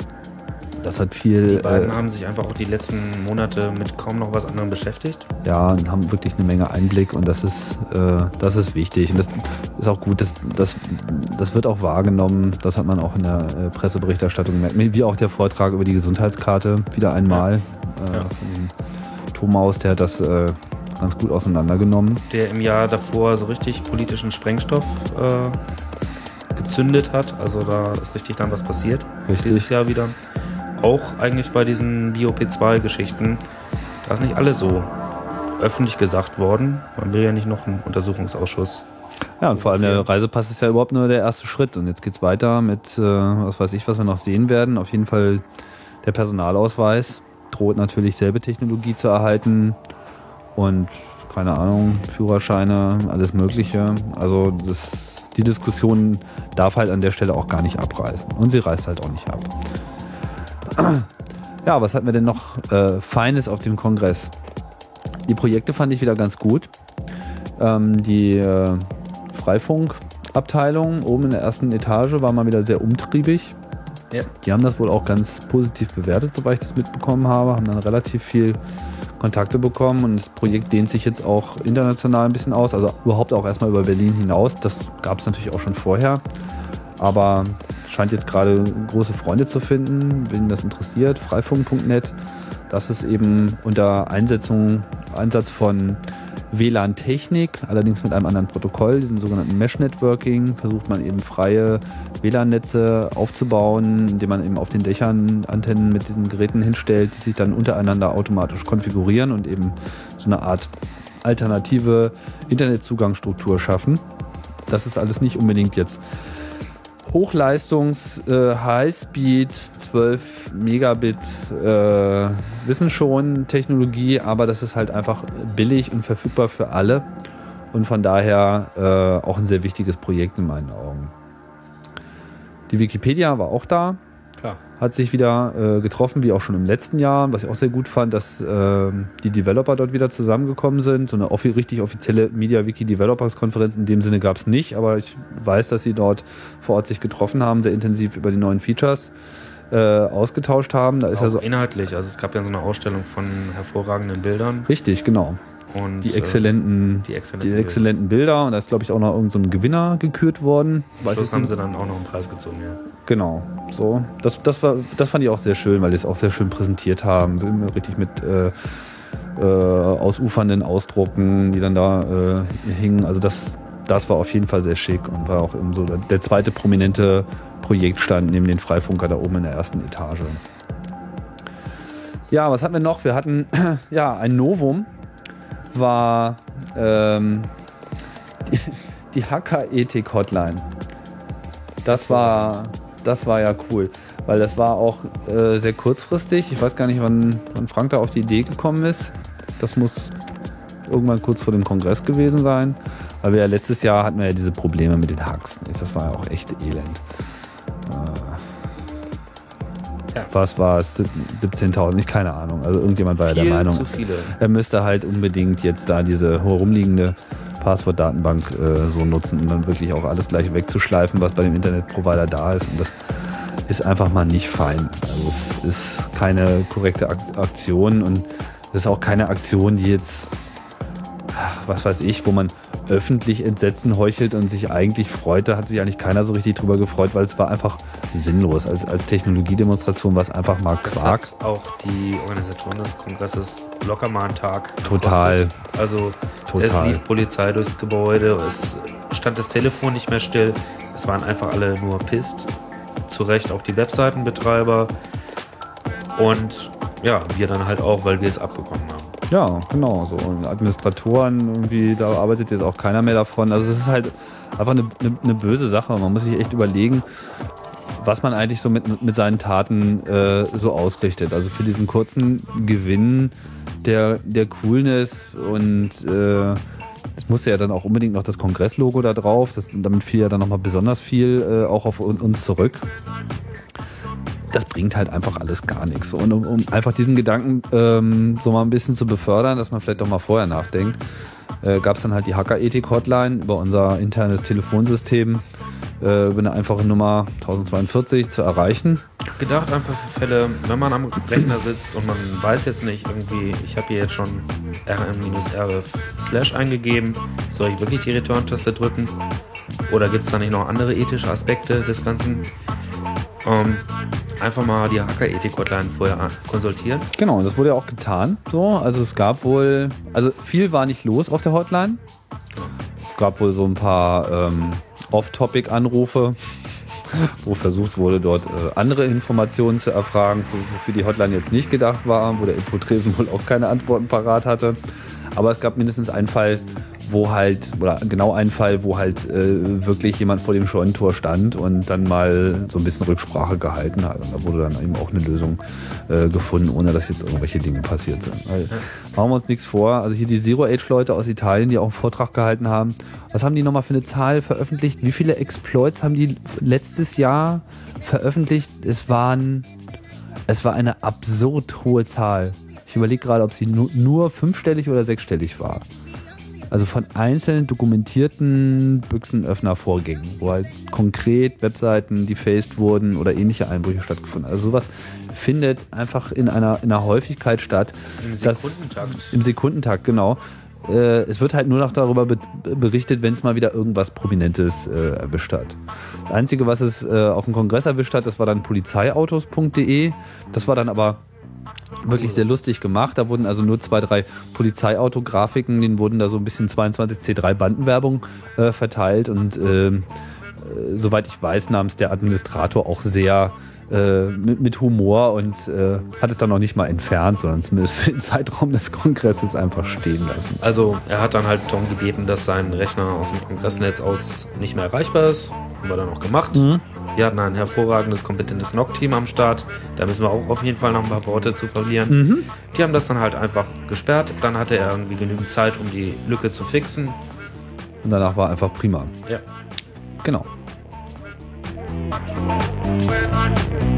Das hat viel. Die beiden äh, haben sich einfach auch die letzten Monate mit kaum noch was anderem beschäftigt. Ja, und haben wirklich eine Menge Einblick und das ist, äh, das ist wichtig. Und das ist auch gut, das, das, das wird auch wahrgenommen. Das hat man auch in der äh, Presseberichterstattung gemerkt. Wie auch der Vortrag über die Gesundheitskarte wieder einmal ja. Äh, von Thomas, der hat das äh, ganz gut auseinandergenommen. Der im Jahr davor so richtig politischen Sprengstoff äh, gezündet hat. Also da ist richtig dann was passiert. Richtig. Dieses Jahr wieder. Auch eigentlich bei diesen BioP2-Geschichten. Da ist nicht alles so öffentlich gesagt worden. Man will ja nicht noch einen Untersuchungsausschuss. Ja, und vor allem der Reisepass ist ja überhaupt nur der erste Schritt. Und jetzt geht es weiter mit, äh, was weiß ich, was wir noch sehen werden. Auf jeden Fall der Personalausweis droht natürlich selbe Technologie zu erhalten. Und keine Ahnung, Führerscheine, alles Mögliche. Also das die Diskussion darf halt an der Stelle auch gar nicht abreißen. Und sie reißt halt auch nicht ab. Ja, was hatten wir denn noch äh, Feines auf dem Kongress? Die Projekte fand ich wieder ganz gut. Ähm, die äh, Freifunkabteilung oben in der ersten Etage war mal wieder sehr umtriebig. Ja. Die haben das wohl auch ganz positiv bewertet, soweit ich das mitbekommen habe. Haben dann relativ viel Kontakte bekommen und das Projekt dehnt sich jetzt auch international ein bisschen aus, also überhaupt auch erstmal über Berlin hinaus. Das gab es natürlich auch schon vorher, aber scheint jetzt gerade große Freunde zu finden, wen das interessiert. Freifunk.net, das ist eben unter Einsetzung, Einsatz von WLAN-Technik, allerdings mit einem anderen Protokoll, diesem sogenannten Mesh-Networking, versucht man eben freie WLAN-Netze aufzubauen, indem man eben auf den Dächern Antennen mit diesen Geräten hinstellt, die sich dann untereinander automatisch konfigurieren und eben so eine Art alternative Internetzugangsstruktur schaffen. Das ist alles nicht unbedingt jetzt Hochleistungs äh, Highspeed 12 Megabit äh, wissen schon Technologie, aber das ist halt einfach billig und verfügbar für alle und von daher äh, auch ein sehr wichtiges Projekt in meinen Augen. Die Wikipedia war auch da. Klar. Hat sich wieder äh, getroffen, wie auch schon im letzten Jahr, was ich auch sehr gut fand, dass äh, die Developer dort wieder zusammengekommen sind. So eine offi richtig offizielle MediaWiki Developers Konferenz in dem Sinne gab es nicht, aber ich weiß, dass sie dort vor Ort sich getroffen haben, sehr intensiv über die neuen Features äh, ausgetauscht haben. Da ist auch ja so inhaltlich, also es gab ja so eine Ausstellung von hervorragenden Bildern. Richtig, genau. Und die exzellenten, die exzellenten, die exzellenten Bilder. Bilder. Und da ist, glaube ich, auch noch irgendein so Gewinner gekürt worden. Weiß Schluss haben sie dann auch noch einen Preis gezogen, ja. Genau. So. Das, das, war, das fand ich auch sehr schön, weil die es auch sehr schön präsentiert haben. So richtig mit äh, äh, ausufernden Ausdrucken, die dann da äh, hingen. Also das, das war auf jeden Fall sehr schick und war auch so der zweite prominente Projektstand neben den Freifunker da oben in der ersten Etage. Ja, was hatten wir noch? Wir hatten ja ein Novum war ähm, die, die Hacker-Ethik-Hotline. Das war, das war ja cool, weil das war auch äh, sehr kurzfristig. Ich weiß gar nicht, wann, wann Frank da auf die Idee gekommen ist. Das muss irgendwann kurz vor dem Kongress gewesen sein. Weil wir ja letztes Jahr hatten wir ja diese Probleme mit den Hacks. Das war ja auch echt elend. Ja. was war es, 17.000, ich keine Ahnung. Also irgendjemand war Viel ja der Meinung, er müsste halt unbedingt jetzt da diese herumliegende Passwortdatenbank äh, so nutzen, um dann wirklich auch alles gleich wegzuschleifen, was bei dem Internetprovider da ist. Und das ist einfach mal nicht fein. Also es ist keine korrekte Aktion und es ist auch keine Aktion, die jetzt was weiß ich, wo man öffentlich Entsetzen heuchelt und sich eigentlich freut. Da hat sich eigentlich keiner so richtig drüber gefreut, weil es war einfach sinnlos. Als, als Technologiedemonstration war es einfach mal Quark. Das hat auch die Organisatoren des Kongresses locker mal einen Tag. Total. Gekostet. Also Total. es lief Polizei durchs Gebäude, es stand das Telefon nicht mehr still. Es waren einfach alle nur pisst. Zu Recht auch die Webseitenbetreiber. Und ja, wir dann halt auch, weil wir es abbekommen haben. Ja, genau. So und Administratoren, irgendwie, da arbeitet jetzt auch keiner mehr davon. Also es ist halt einfach eine, eine, eine böse Sache. Man muss sich echt überlegen, was man eigentlich so mit, mit seinen Taten äh, so ausrichtet. Also für diesen kurzen Gewinn der, der Coolness und äh, es musste ja dann auch unbedingt noch das Kongresslogo da drauf. Das, damit fiel ja dann nochmal besonders viel äh, auch auf uns zurück das bringt halt einfach alles gar nichts. Und um, um einfach diesen Gedanken ähm, so mal ein bisschen zu befördern, dass man vielleicht doch mal vorher nachdenkt, äh, gab es dann halt die Hacker-Ethik-Hotline über unser internes Telefonsystem äh, über eine einfache Nummer 1042 zu erreichen. Gedacht einfach für Fälle, wenn man am Rechner sitzt und man weiß jetzt nicht irgendwie, ich habe hier jetzt schon rm-rf slash eingegeben, soll ich wirklich die Return-Taste drücken? Oder gibt es da nicht noch andere ethische Aspekte des Ganzen? Ähm, einfach mal die Hacker-Ethik-Hotline vorher konsultieren. Genau, das wurde ja auch getan. So, also es gab wohl, also viel war nicht los auf der Hotline. Es gab wohl so ein paar ähm, Off-Topic-Anrufe, wo versucht wurde, dort äh, andere Informationen zu erfragen, wofür die Hotline jetzt nicht gedacht war, wo der Infotresen wohl auch keine Antworten parat hatte. Aber es gab mindestens einen Fall, wo halt, oder genau ein Fall, wo halt äh, wirklich jemand vor dem Scheunentor stand und dann mal so ein bisschen Rücksprache gehalten hat. Und da wurde dann eben auch eine Lösung äh, gefunden, ohne dass jetzt irgendwelche Dinge passiert sind. Weil, machen wir uns nichts vor. Also hier die Zero-Age-Leute aus Italien, die auch einen Vortrag gehalten haben. Was haben die nochmal für eine Zahl veröffentlicht? Wie viele Exploits haben die letztes Jahr veröffentlicht? Es waren, es war eine absurd hohe Zahl. Ich überlege gerade, ob sie nur, nur fünfstellig oder sechsstellig war. Also von einzelnen dokumentierten Büchsenöffnervorgängen, wo halt konkret Webseiten defaced wurden oder ähnliche Einbrüche stattgefunden. Also sowas findet einfach in einer, in einer Häufigkeit statt. Im Sekundentakt. Im Sekundentakt, genau. Äh, es wird halt nur noch darüber berichtet, wenn es mal wieder irgendwas Prominentes äh, erwischt hat. Das Einzige, was es äh, auf dem Kongress erwischt hat, das war dann polizeiautos.de. Das war dann aber wirklich sehr lustig gemacht. Da wurden also nur zwei, drei Polizeiautografiken, denen wurden da so ein bisschen 22 C3 Bandenwerbung äh, verteilt und äh, äh, soweit ich weiß, nahm es der Administrator auch sehr äh, mit, mit, Humor und äh, hat es dann noch nicht mal entfernt, sondern zumindest für den Zeitraum des Kongresses einfach stehen lassen. Also er hat dann halt darum gebeten, dass sein Rechner aus dem Kongressnetz aus nicht mehr erreichbar ist. Haben wir dann auch gemacht. Mhm. Wir hatten ein hervorragendes, kompetentes NOC-Team am Start. Da müssen wir auch auf jeden Fall noch ein paar Worte zu verlieren. Mhm. Die haben das dann halt einfach gesperrt. Dann hatte er irgendwie genügend Zeit, um die Lücke zu fixen. Und danach war einfach prima. Ja. Genau.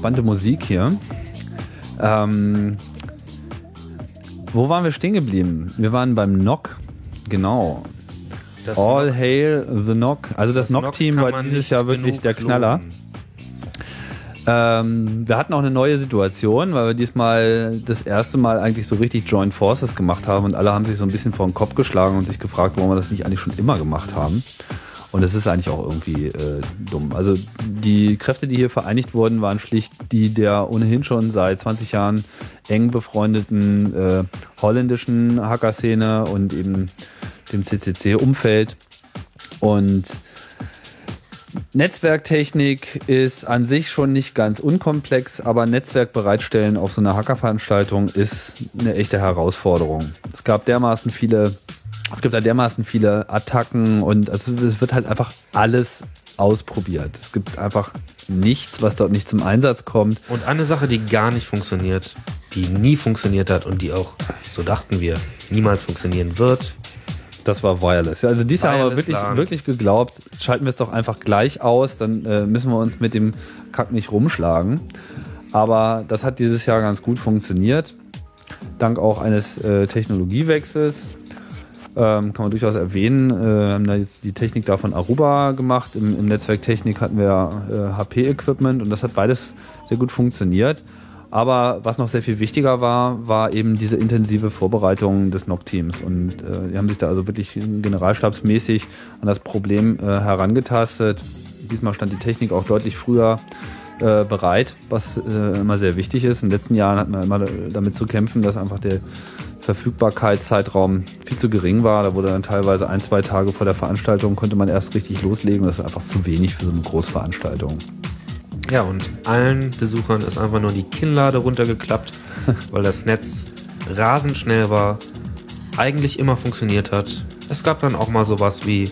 entspannte Musik hier. Ähm, wo waren wir stehen geblieben? Wir waren beim Knock. Genau. Das All Knock, Hail the Knock. Also das, das Knock-Team war dieses Jahr wirklich der Knaller. Ähm, wir hatten auch eine neue Situation, weil wir diesmal das erste Mal eigentlich so richtig Joint Forces gemacht haben und alle haben sich so ein bisschen vor den Kopf geschlagen und sich gefragt, warum wir das nicht eigentlich schon immer gemacht haben. Und es ist eigentlich auch irgendwie äh, dumm. Also die Kräfte, die hier vereinigt wurden, waren schlicht die der ohnehin schon seit 20 Jahren eng befreundeten äh, holländischen Hacker-Szene und eben dem CCC-Umfeld. Und Netzwerktechnik ist an sich schon nicht ganz unkomplex, aber Netzwerk bereitstellen auf so einer Hackerveranstaltung ist eine echte Herausforderung. Es gab dermaßen viele es gibt da dermaßen viele Attacken und also es wird halt einfach alles ausprobiert. Es gibt einfach nichts, was dort nicht zum Einsatz kommt. Und eine Sache, die gar nicht funktioniert, die nie funktioniert hat und die auch, so dachten wir, niemals funktionieren wird. Das war Wireless. Also dies haben wir wirklich, wirklich geglaubt, schalten wir es doch einfach gleich aus, dann äh, müssen wir uns mit dem Kack nicht rumschlagen. Aber das hat dieses Jahr ganz gut funktioniert. Dank auch eines äh, Technologiewechsels. Ähm, kann man durchaus erwähnen. Äh, haben da jetzt die Technik da von Aruba gemacht. Im, im Netzwerk Technik hatten wir äh, HP-Equipment und das hat beides sehr gut funktioniert. Aber was noch sehr viel wichtiger war, war eben diese intensive Vorbereitung des NOC-Teams. Und äh, die haben sich da also wirklich generalstabsmäßig an das Problem äh, herangetastet. Diesmal stand die Technik auch deutlich früher äh, bereit, was äh, immer sehr wichtig ist. In den letzten Jahren hat man immer damit zu kämpfen, dass einfach der Verfügbarkeitszeitraum viel zu gering war. Da wurde dann teilweise ein, zwei Tage vor der Veranstaltung konnte man erst richtig loslegen. Das ist einfach zu wenig für so eine Großveranstaltung. Ja, und allen Besuchern ist einfach nur die Kinnlade runtergeklappt, weil das Netz rasend schnell war, eigentlich immer funktioniert hat. Es gab dann auch mal sowas wie,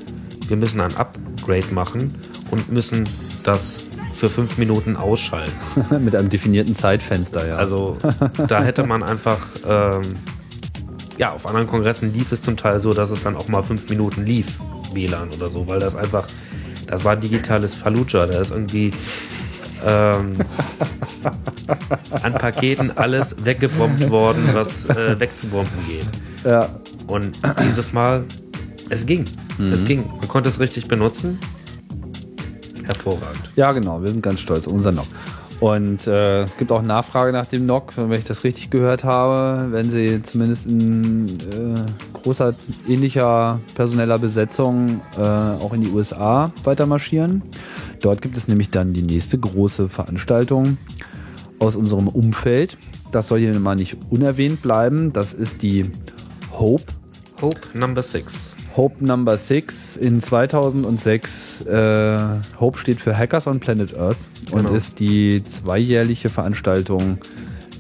wir müssen ein Upgrade machen und müssen das für fünf Minuten ausschalten. Mit einem definierten Zeitfenster, ja. Also da hätte man einfach ähm, ja, auf anderen Kongressen lief es zum Teil so, dass es dann auch mal fünf Minuten lief, WLAN oder so, weil das einfach, das war digitales Fallujah. Da ist irgendwie ähm, an Paketen alles weggebombt worden, was äh, wegzubomben geht. Ja. Und dieses Mal, es ging. Mhm. Es ging. Man konnte es richtig benutzen. Hervorragend. Ja, genau. Wir sind ganz stolz. Unser Nock. Und äh, gibt auch Nachfrage nach dem NOC, wenn ich das richtig gehört habe, wenn sie zumindest in äh, großer ähnlicher personeller Besetzung äh, auch in die USA weiter marschieren. Dort gibt es nämlich dann die nächste große Veranstaltung aus unserem Umfeld. Das soll hier mal nicht unerwähnt bleiben. Das ist die Hope. Hope Number 6. Hope Number 6 in 2006. Äh, Hope steht für Hackers on Planet Earth und genau. ist die zweijährliche Veranstaltung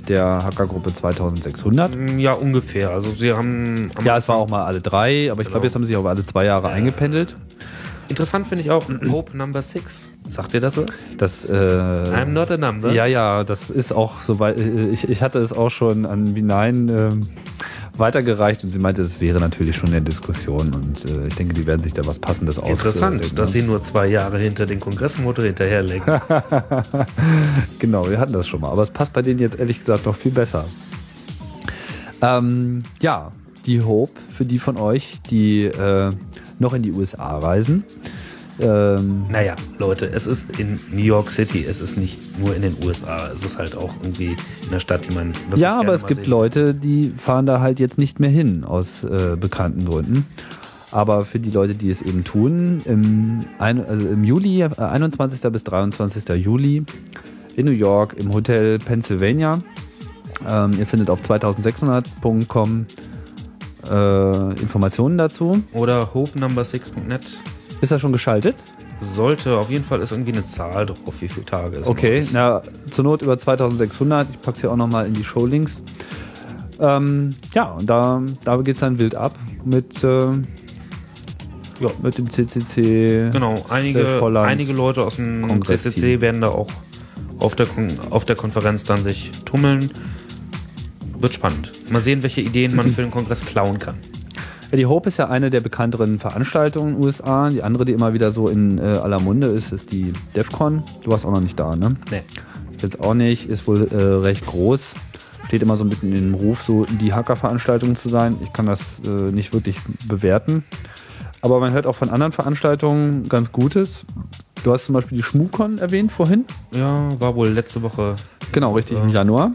der Hackergruppe 2600. Mm, ja, ungefähr. Also sie haben. Ja, es war auch mal alle drei, aber ich genau. glaube, jetzt haben sie sich auf alle zwei Jahre äh, eingependelt. Interessant finde ich auch Hope Number 6. Sagt ihr das was? Das, äh, I'm not a number. Ja, ja, das ist auch soweit. Äh, ich, ich hatte es auch schon an Binein. Ähm, weitergereicht und sie meinte, es wäre natürlich schon eine Diskussion und äh, ich denke, die werden sich da was Passendes aus. Interessant, äh, dass sie nur zwei Jahre hinter den Kongressmotor hinterherlegen. genau, wir hatten das schon mal, aber es passt bei denen jetzt ehrlich gesagt noch viel besser. Ähm, ja, die Hope für die von euch, die äh, noch in die USA reisen. Ähm, naja, Leute, es ist in New York City, es ist nicht nur in den USA, es ist halt auch irgendwie in der Stadt, die man wirklich Ja, aber es gibt sehen. Leute, die fahren da halt jetzt nicht mehr hin, aus äh, bekannten Gründen. Aber für die Leute, die es eben tun, im, also im Juli, äh, 21. bis 23. Juli in New York im Hotel Pennsylvania. Ähm, ihr findet auf 2600.com äh, Informationen dazu. Oder hopenumber6.net. Ist er schon geschaltet? Sollte, auf jeden Fall ist irgendwie eine Zahl drauf, wie viele Tage es Okay, na, zur Not über 2600. Ich packe es hier auch nochmal in die Showlinks. Ähm, ja, und da, da geht es dann wild ab mit, äh, ja. mit dem CCC. Genau, einige, einige Leute aus dem CCC werden da auch auf der, auf der Konferenz dann sich tummeln. Wird spannend. Mal sehen, welche Ideen man für den Kongress klauen kann. Die Hope ist ja eine der bekannteren Veranstaltungen in den USA. Die andere, die immer wieder so in äh, aller Munde ist, ist die DEFCON. Du warst auch noch nicht da, ne? Nee. Jetzt auch nicht, ist wohl äh, recht groß. Steht immer so ein bisschen in dem Ruf, so die Hacker-Veranstaltung zu sein. Ich kann das äh, nicht wirklich bewerten. Aber man hört auch von anderen Veranstaltungen ganz Gutes. Du hast zum Beispiel die Schmukon erwähnt vorhin. Ja, war wohl letzte Woche. Genau, richtig, im Januar.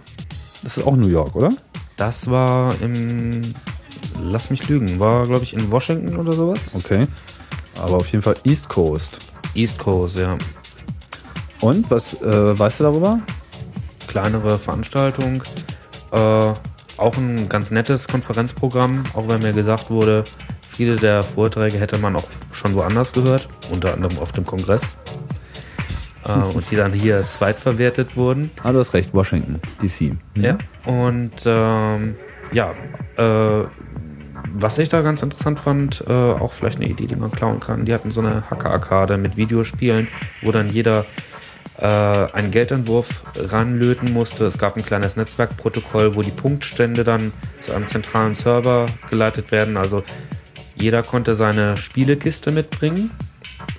Das ist auch New York, oder? Das war im. Lass mich lügen. War, glaube ich, in Washington oder sowas. Okay. Aber auf jeden Fall East Coast. East Coast, ja. Und was äh, weißt du darüber? Kleinere Veranstaltung. Äh, auch ein ganz nettes Konferenzprogramm, auch wenn mir gesagt wurde, viele der Vorträge hätte man auch schon woanders gehört, unter anderem auf dem Kongress. Äh, und die dann hier zweitverwertet wurden. Ah, du hast recht, Washington, DC. Mhm. Ja. Und ähm, ja, äh, was ich da ganz interessant fand, äh, auch vielleicht eine Idee, die man klauen kann, die hatten so eine Hacker-Arkade mit Videospielen, wo dann jeder äh, einen Geldentwurf ranlöten musste. Es gab ein kleines Netzwerkprotokoll, wo die Punktstände dann zu einem zentralen Server geleitet werden. Also jeder konnte seine Spielekiste mitbringen.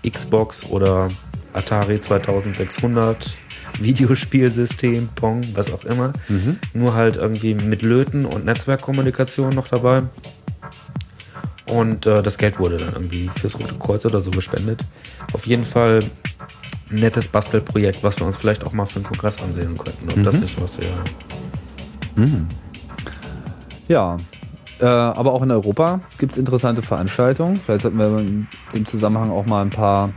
Xbox oder Atari 2600, Videospielsystem, Pong, was auch immer. Mhm. Nur halt irgendwie mit Löten und Netzwerkkommunikation noch dabei. Und äh, das Geld wurde dann irgendwie fürs Rote Kreuz oder so gespendet. Auf jeden Fall ein nettes Bastelprojekt, was wir uns vielleicht auch mal für einen Kongress ansehen könnten. Ob das nicht was wäre. Ja, äh, aber auch in Europa gibt es interessante Veranstaltungen. Vielleicht sollten wir in dem Zusammenhang auch mal ein paar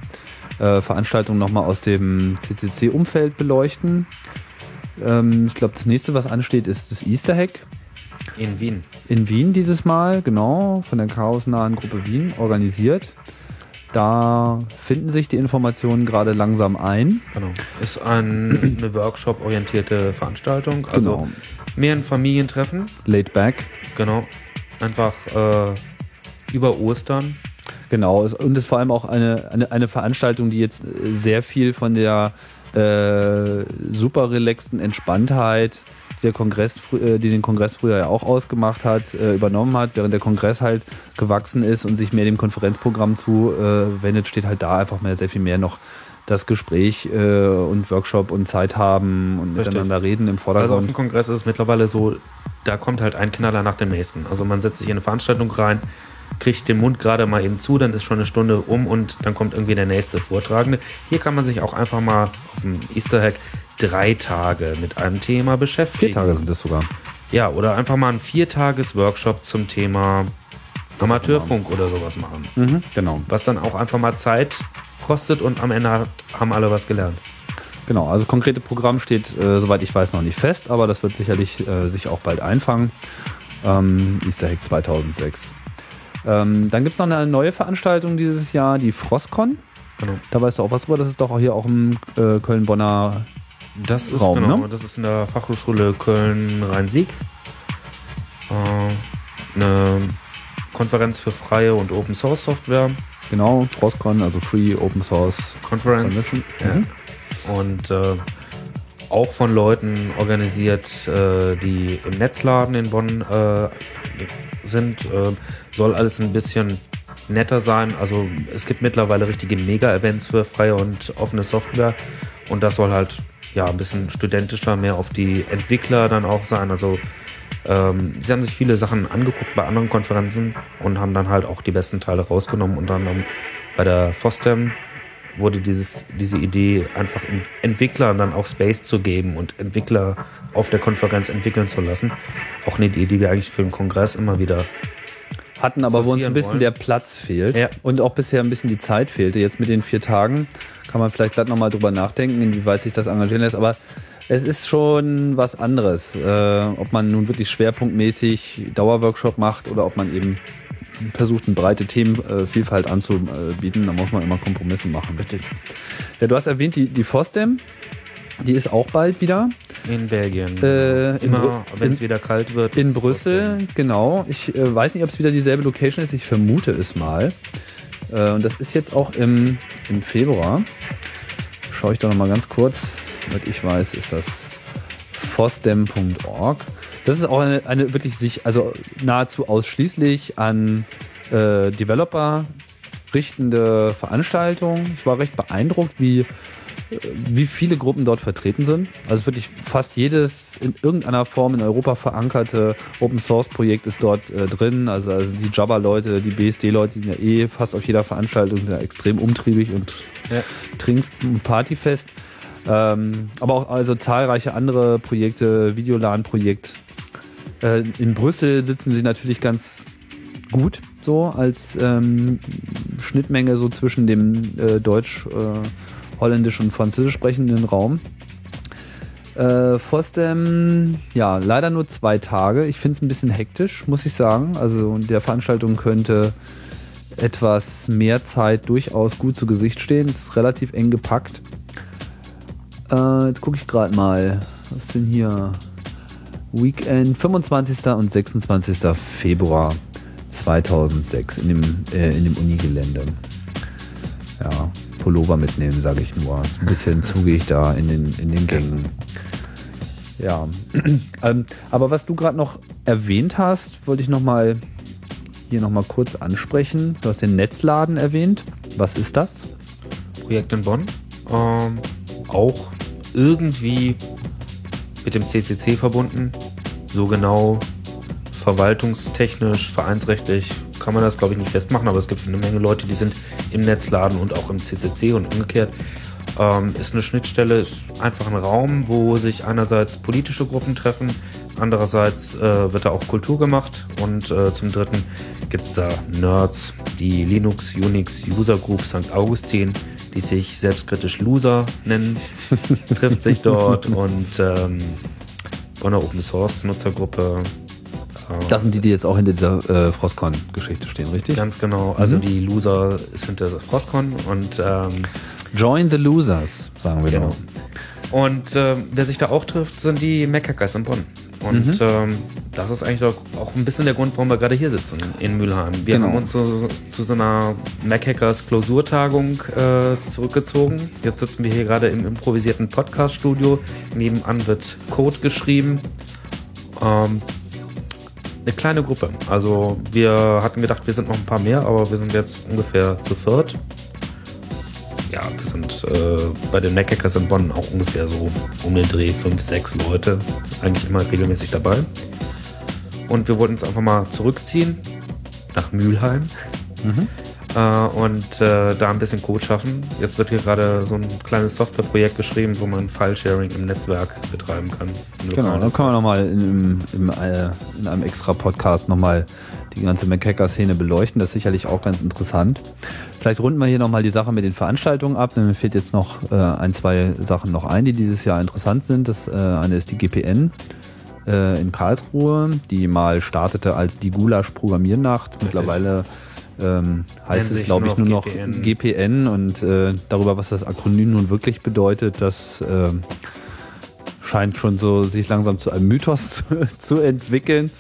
äh, Veranstaltungen nochmal aus dem CCC-Umfeld beleuchten. Ähm, ich glaube, das nächste, was ansteht, ist das Easter Hack In Wien. in Wien dieses Mal, genau, von der chaosnahen Gruppe Wien organisiert. Da finden sich die Informationen gerade langsam ein. Genau. Ist ein, eine Workshop-orientierte Veranstaltung. Also Genau. mehr ein Familientreffen. Laid back. Genau. Einfach äh, über Ostern. Genau, und es ist vor allem auch eine, eine, eine Veranstaltung, die jetzt äh, sehr viel von der äh, super relaxten Entspanntheit, der Kongress, äh, die den Kongress früher ja auch ausgemacht hat, äh, übernommen hat, während der Kongress halt gewachsen ist und sich mehr dem Konferenzprogramm zuwendet, steht halt da einfach mehr, sehr viel mehr noch das Gespräch äh, und Workshop und Zeit haben und Richtig. miteinander reden im Also auf Vordergrund. dem Kongress ist es mittlerweile so, da kommt halt ein Knaller nach dem nächsten. Also man setzt sich in eine Veranstaltung rein, kriegt den Mund gerade mal eben zu, dann ist schon eine Stunde um und dann kommt irgendwie der nächste Vortragende. Hier kann man sich auch einfach mal auf dem Easter Hack drei Tage mit einem Thema beschäftigen. Vier Tage sind es sogar. Ja, oder einfach mal einen Viertages-Workshop zum Thema Amateurfunk oder sowas machen. Mhm, genau. Was dann auch einfach mal Zeit kostet und am Ende hat, haben alle was gelernt. Genau, also das konkrete Programm steht, äh, soweit ich weiß, noch nicht fest, aber das wird sicherlich äh, sich auch bald einfangen. Ähm, Easter Hack 2006. Ähm, dann gibt es noch eine neue Veranstaltung dieses Jahr, die Frostcon. Genau. Da weißt du auch was drüber, das ist doch auch hier auch im äh, Köln-Bonner. Das ist Raum, genau, ne? das ist in der Fachhochschule Köln-Rhein-Sieg. Äh, eine Konferenz für freie und Open Source Software. Genau, Frostcon, also Free Open Source. Conference. Ja. Mhm. Und äh, auch von Leuten organisiert, äh, die im Netzladen in Bonn äh, sind. Äh, soll alles ein bisschen netter sein. Also es gibt mittlerweile richtige Mega-Events für freie und offene Software. Und das soll halt ja ein bisschen studentischer, mehr auf die Entwickler dann auch sein. Also ähm, sie haben sich viele Sachen angeguckt bei anderen Konferenzen und haben dann halt auch die besten Teile rausgenommen. Unter anderem bei der FOSDEM wurde dieses, diese Idee, einfach Ent- Entwicklern dann auch Space zu geben und Entwickler auf der Konferenz entwickeln zu lassen. Auch eine Idee, die wir eigentlich für den Kongress immer wieder. Hatten aber wo uns ein bisschen wollen. der Platz fehlt Ja. und auch bisher ein bisschen die Zeit fehlte. Jetzt mit den vier Tagen kann man vielleicht gleich nochmal drüber nachdenken, inwieweit sich das engagieren lässt. Aber es ist schon was anderes, äh, ob man nun wirklich schwerpunktmäßig Dauerworkshop macht oder ob man eben versucht, eine breite Themenvielfalt anzubieten. Da muss man immer Kompromisse machen. Richtig. Ja, du hast erwähnt, die, die FOSDEM, die ist auch bald wieder. In Belgien. Äh, Brü- immer, wenn es wieder kalt wird. In Brüssel, genau. Ich äh, weiß nicht, ob es wieder dieselbe Location ist. Ich vermute es mal. Äh, und das ist jetzt auch im, im Februar. Schaue ich doch noch mal ganz kurz. Soweit ich weiß, ist das fosdem.org. Das ist auch eine, eine wirklich sich, also nahezu ausschließlich an äh, Developer richtende Veranstaltung. Ich war recht beeindruckt, wie wie viele Gruppen dort vertreten sind. Also wirklich fast jedes in irgendeiner Form in Europa verankerte Open Source Projekt ist dort äh, drin. Also, also die Java-Leute, die BSD-Leute sind ja eh fast auf jeder Veranstaltung sind ja extrem umtriebig und ja. trink- und partyfest. Ähm, aber auch also zahlreiche andere Projekte, Videolan-Projekt. Äh, in Brüssel sitzen sie natürlich ganz gut so als ähm, Schnittmenge so zwischen dem äh, Deutsch, äh, Holländisch und Französisch sprechenden Raum. Äh, Fosdem, ja, leider nur zwei Tage. Ich finde es ein bisschen hektisch, muss ich sagen. Also der Veranstaltung könnte etwas mehr Zeit durchaus gut zu Gesicht stehen. Es ist relativ eng gepackt. Äh, jetzt gucke ich gerade mal. Was ist denn hier? Weekend 25. und 26. Februar 2006 in dem, äh, in dem Unigelände. Ja, Pullover mitnehmen, sage ich nur. Ist ein bisschen zugig da in den, in den Gängen. Ja, ähm, aber was du gerade noch erwähnt hast, wollte ich noch mal hier noch mal kurz ansprechen. Du hast den Netzladen erwähnt. Was ist das? Projekt in Bonn. Ähm, auch irgendwie mit dem CCC verbunden. So genau verwaltungstechnisch, vereinsrechtlich kann man das, glaube ich, nicht festmachen, aber es gibt eine Menge Leute, die sind im Netzladen und auch im CCC und umgekehrt. Ähm, ist eine Schnittstelle, ist einfach ein Raum, wo sich einerseits politische Gruppen treffen, andererseits äh, wird da auch Kultur gemacht und äh, zum dritten gibt es da Nerds, die Linux, Unix, User Group St. Augustin, die sich selbstkritisch Loser nennen, trifft sich dort und ähm, Bonner Open Source Nutzergruppe. Das sind die, die jetzt auch hinter dieser äh, Frostcon-Geschichte stehen, richtig? Ganz genau. Also mhm. die Loser ist hinter Frostcon und ähm, Join the Losers, sagen wir genau. Doch. Und äh, wer sich da auch trifft, sind die Mac-Hackers in Bonn. Und mhm. ähm, das ist eigentlich auch ein bisschen der Grund, warum wir gerade hier sitzen in Mülheim. Wir genau. haben uns zu, zu so einer Mac-Hackers Klausurtagung äh, zurückgezogen. Jetzt sitzen wir hier gerade im improvisierten Podcast-Studio. Nebenan wird Code geschrieben. Ähm, eine kleine Gruppe. Also wir hatten gedacht, wir sind noch ein paar mehr, aber wir sind jetzt ungefähr zu viert ja, wir sind äh, bei den Mac-Hackers in Bonn auch ungefähr so um den Dreh fünf, sechs Leute eigentlich immer regelmäßig dabei. Und wir wollten uns einfach mal zurückziehen nach Mülheim mhm. Äh, und äh, da ein bisschen Code schaffen. Jetzt wird hier gerade so ein kleines Softwareprojekt geschrieben, wo man File-Sharing im Netzwerk betreiben kann. Genau, dann können wir nochmal in, im, äh, in einem extra Podcast nochmal die ganze Mac-Hacker-Szene beleuchten. Das ist sicherlich auch ganz interessant. Vielleicht runden wir hier nochmal die Sache mit den Veranstaltungen ab. Mir fehlt jetzt noch äh, ein, zwei Sachen noch ein, die dieses Jahr interessant sind. Das äh, eine ist die GPN äh, in Karlsruhe, die mal startete als die Gulasch-Programmiernacht. Mittlerweile ähm, heißt es, glaube ich, nur noch GPN, GPN und äh, darüber, was das Akronym nun wirklich bedeutet, das äh, scheint schon so sich langsam zu einem Mythos zu, zu entwickeln.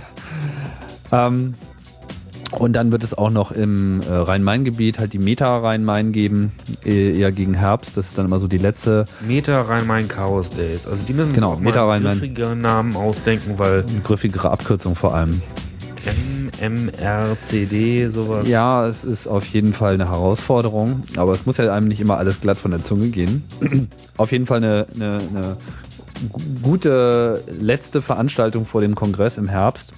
ähm, und dann wird es auch noch im äh, Rhein-Main-Gebiet halt die Meta-Rhein-Main geben, eher gegen Herbst. Das ist dann immer so die letzte. Meta-Rhein-Main-Chaos Days. Also die müssen genau, Meta mal griffige Namen ausdenken, weil. Eine griffigere Abkürzung vor allem. MRCD, sowas. Ja, es ist auf jeden Fall eine Herausforderung, aber es muss ja einem nicht immer alles glatt von der Zunge gehen. auf jeden Fall eine, eine, eine gute letzte Veranstaltung vor dem Kongress im Herbst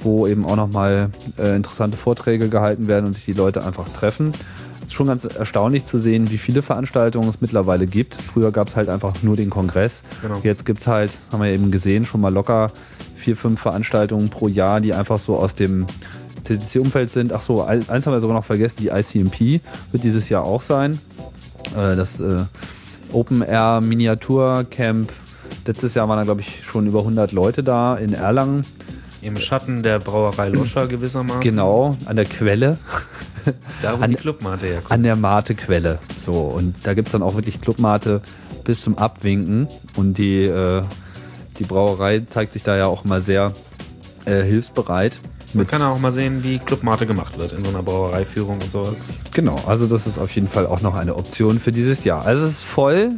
wo eben auch nochmal äh, interessante Vorträge gehalten werden und sich die Leute einfach treffen. Es ist schon ganz erstaunlich zu sehen, wie viele Veranstaltungen es mittlerweile gibt. Früher gab es halt einfach nur den Kongress. Genau. Jetzt gibt es halt, haben wir eben gesehen, schon mal locker vier, fünf Veranstaltungen pro Jahr, die einfach so aus dem CCC-Umfeld sind. Ach so, eins haben wir sogar noch vergessen, die ICMP wird dieses Jahr auch sein. Äh, das äh, Open Air Miniatur Camp. Letztes Jahr waren da, glaube ich, schon über 100 Leute da in Erlangen. Im Schatten der Brauerei Loscher gewissermaßen. Genau, an der Quelle. Da, wo an, die Clubmate herkommt. An der Mate-Quelle. So, und da gibt es dann auch wirklich Clubmate bis zum Abwinken. Und die, äh, die Brauerei zeigt sich da ja auch mal sehr äh, hilfsbereit. Man kann auch mal sehen, wie Clubmate gemacht wird in so einer Brauereiführung und sowas. Genau, also das ist auf jeden Fall auch noch eine Option für dieses Jahr. Also es ist voll,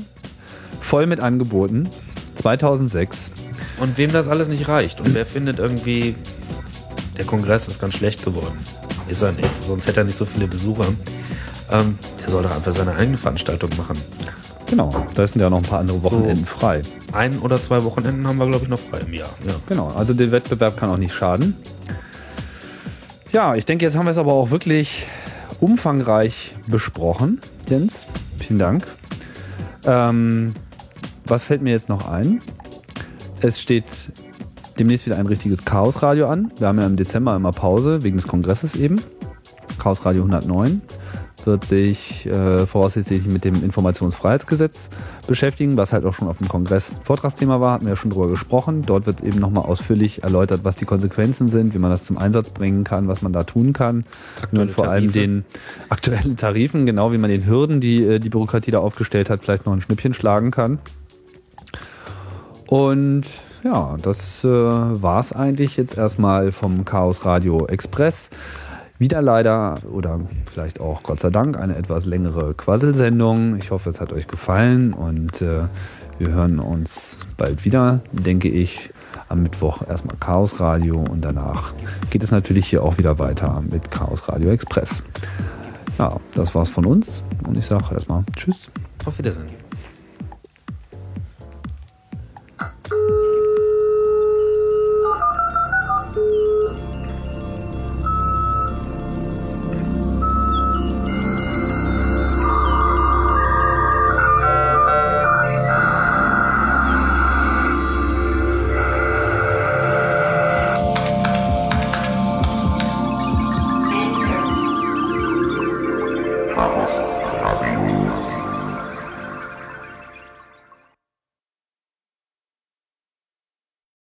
voll mit Angeboten. 2006 Und wem das alles nicht reicht und wer findet irgendwie, der Kongress ist ganz schlecht geworden. Ist er nicht, sonst hätte er nicht so viele Besucher. Ähm, der soll doch einfach seine eigene Veranstaltung machen. Genau, da sind ja noch ein paar andere Wochenenden so, frei. Ein oder zwei Wochenenden haben wir, glaube ich, noch frei im Jahr. Ja. Genau, also der Wettbewerb kann auch nicht schaden. Ja, ich denke, jetzt haben wir es aber auch wirklich umfangreich besprochen. Jens, vielen Dank. Ähm, was fällt mir jetzt noch ein? Es steht demnächst wieder ein richtiges Chaosradio an. Wir haben ja im Dezember immer Pause wegen des Kongresses eben. Chaosradio 109 wird sich äh, voraussichtlich mit dem Informationsfreiheitsgesetz beschäftigen, was halt auch schon auf dem Kongress Vortragsthema war, hatten wir ja schon drüber gesprochen. Dort wird eben nochmal ausführlich erläutert, was die Konsequenzen sind, wie man das zum Einsatz bringen kann, was man da tun kann. Aktuelle und vor Tarife. allem den aktuellen Tarifen, genau wie man den Hürden, die äh, die Bürokratie da aufgestellt hat, vielleicht noch ein Schnippchen schlagen kann. Und ja, das äh, war es eigentlich jetzt erstmal vom Chaos Radio Express. Wieder leider oder vielleicht auch Gott sei Dank eine etwas längere Quasselsendung. Ich hoffe, es hat euch gefallen und äh, wir hören uns bald wieder, denke ich. Am Mittwoch erstmal Chaos Radio und danach geht es natürlich hier auch wieder weiter mit Chaos Radio Express. Ja, das war's von uns und ich sage erstmal Tschüss. Auf Wiedersehen.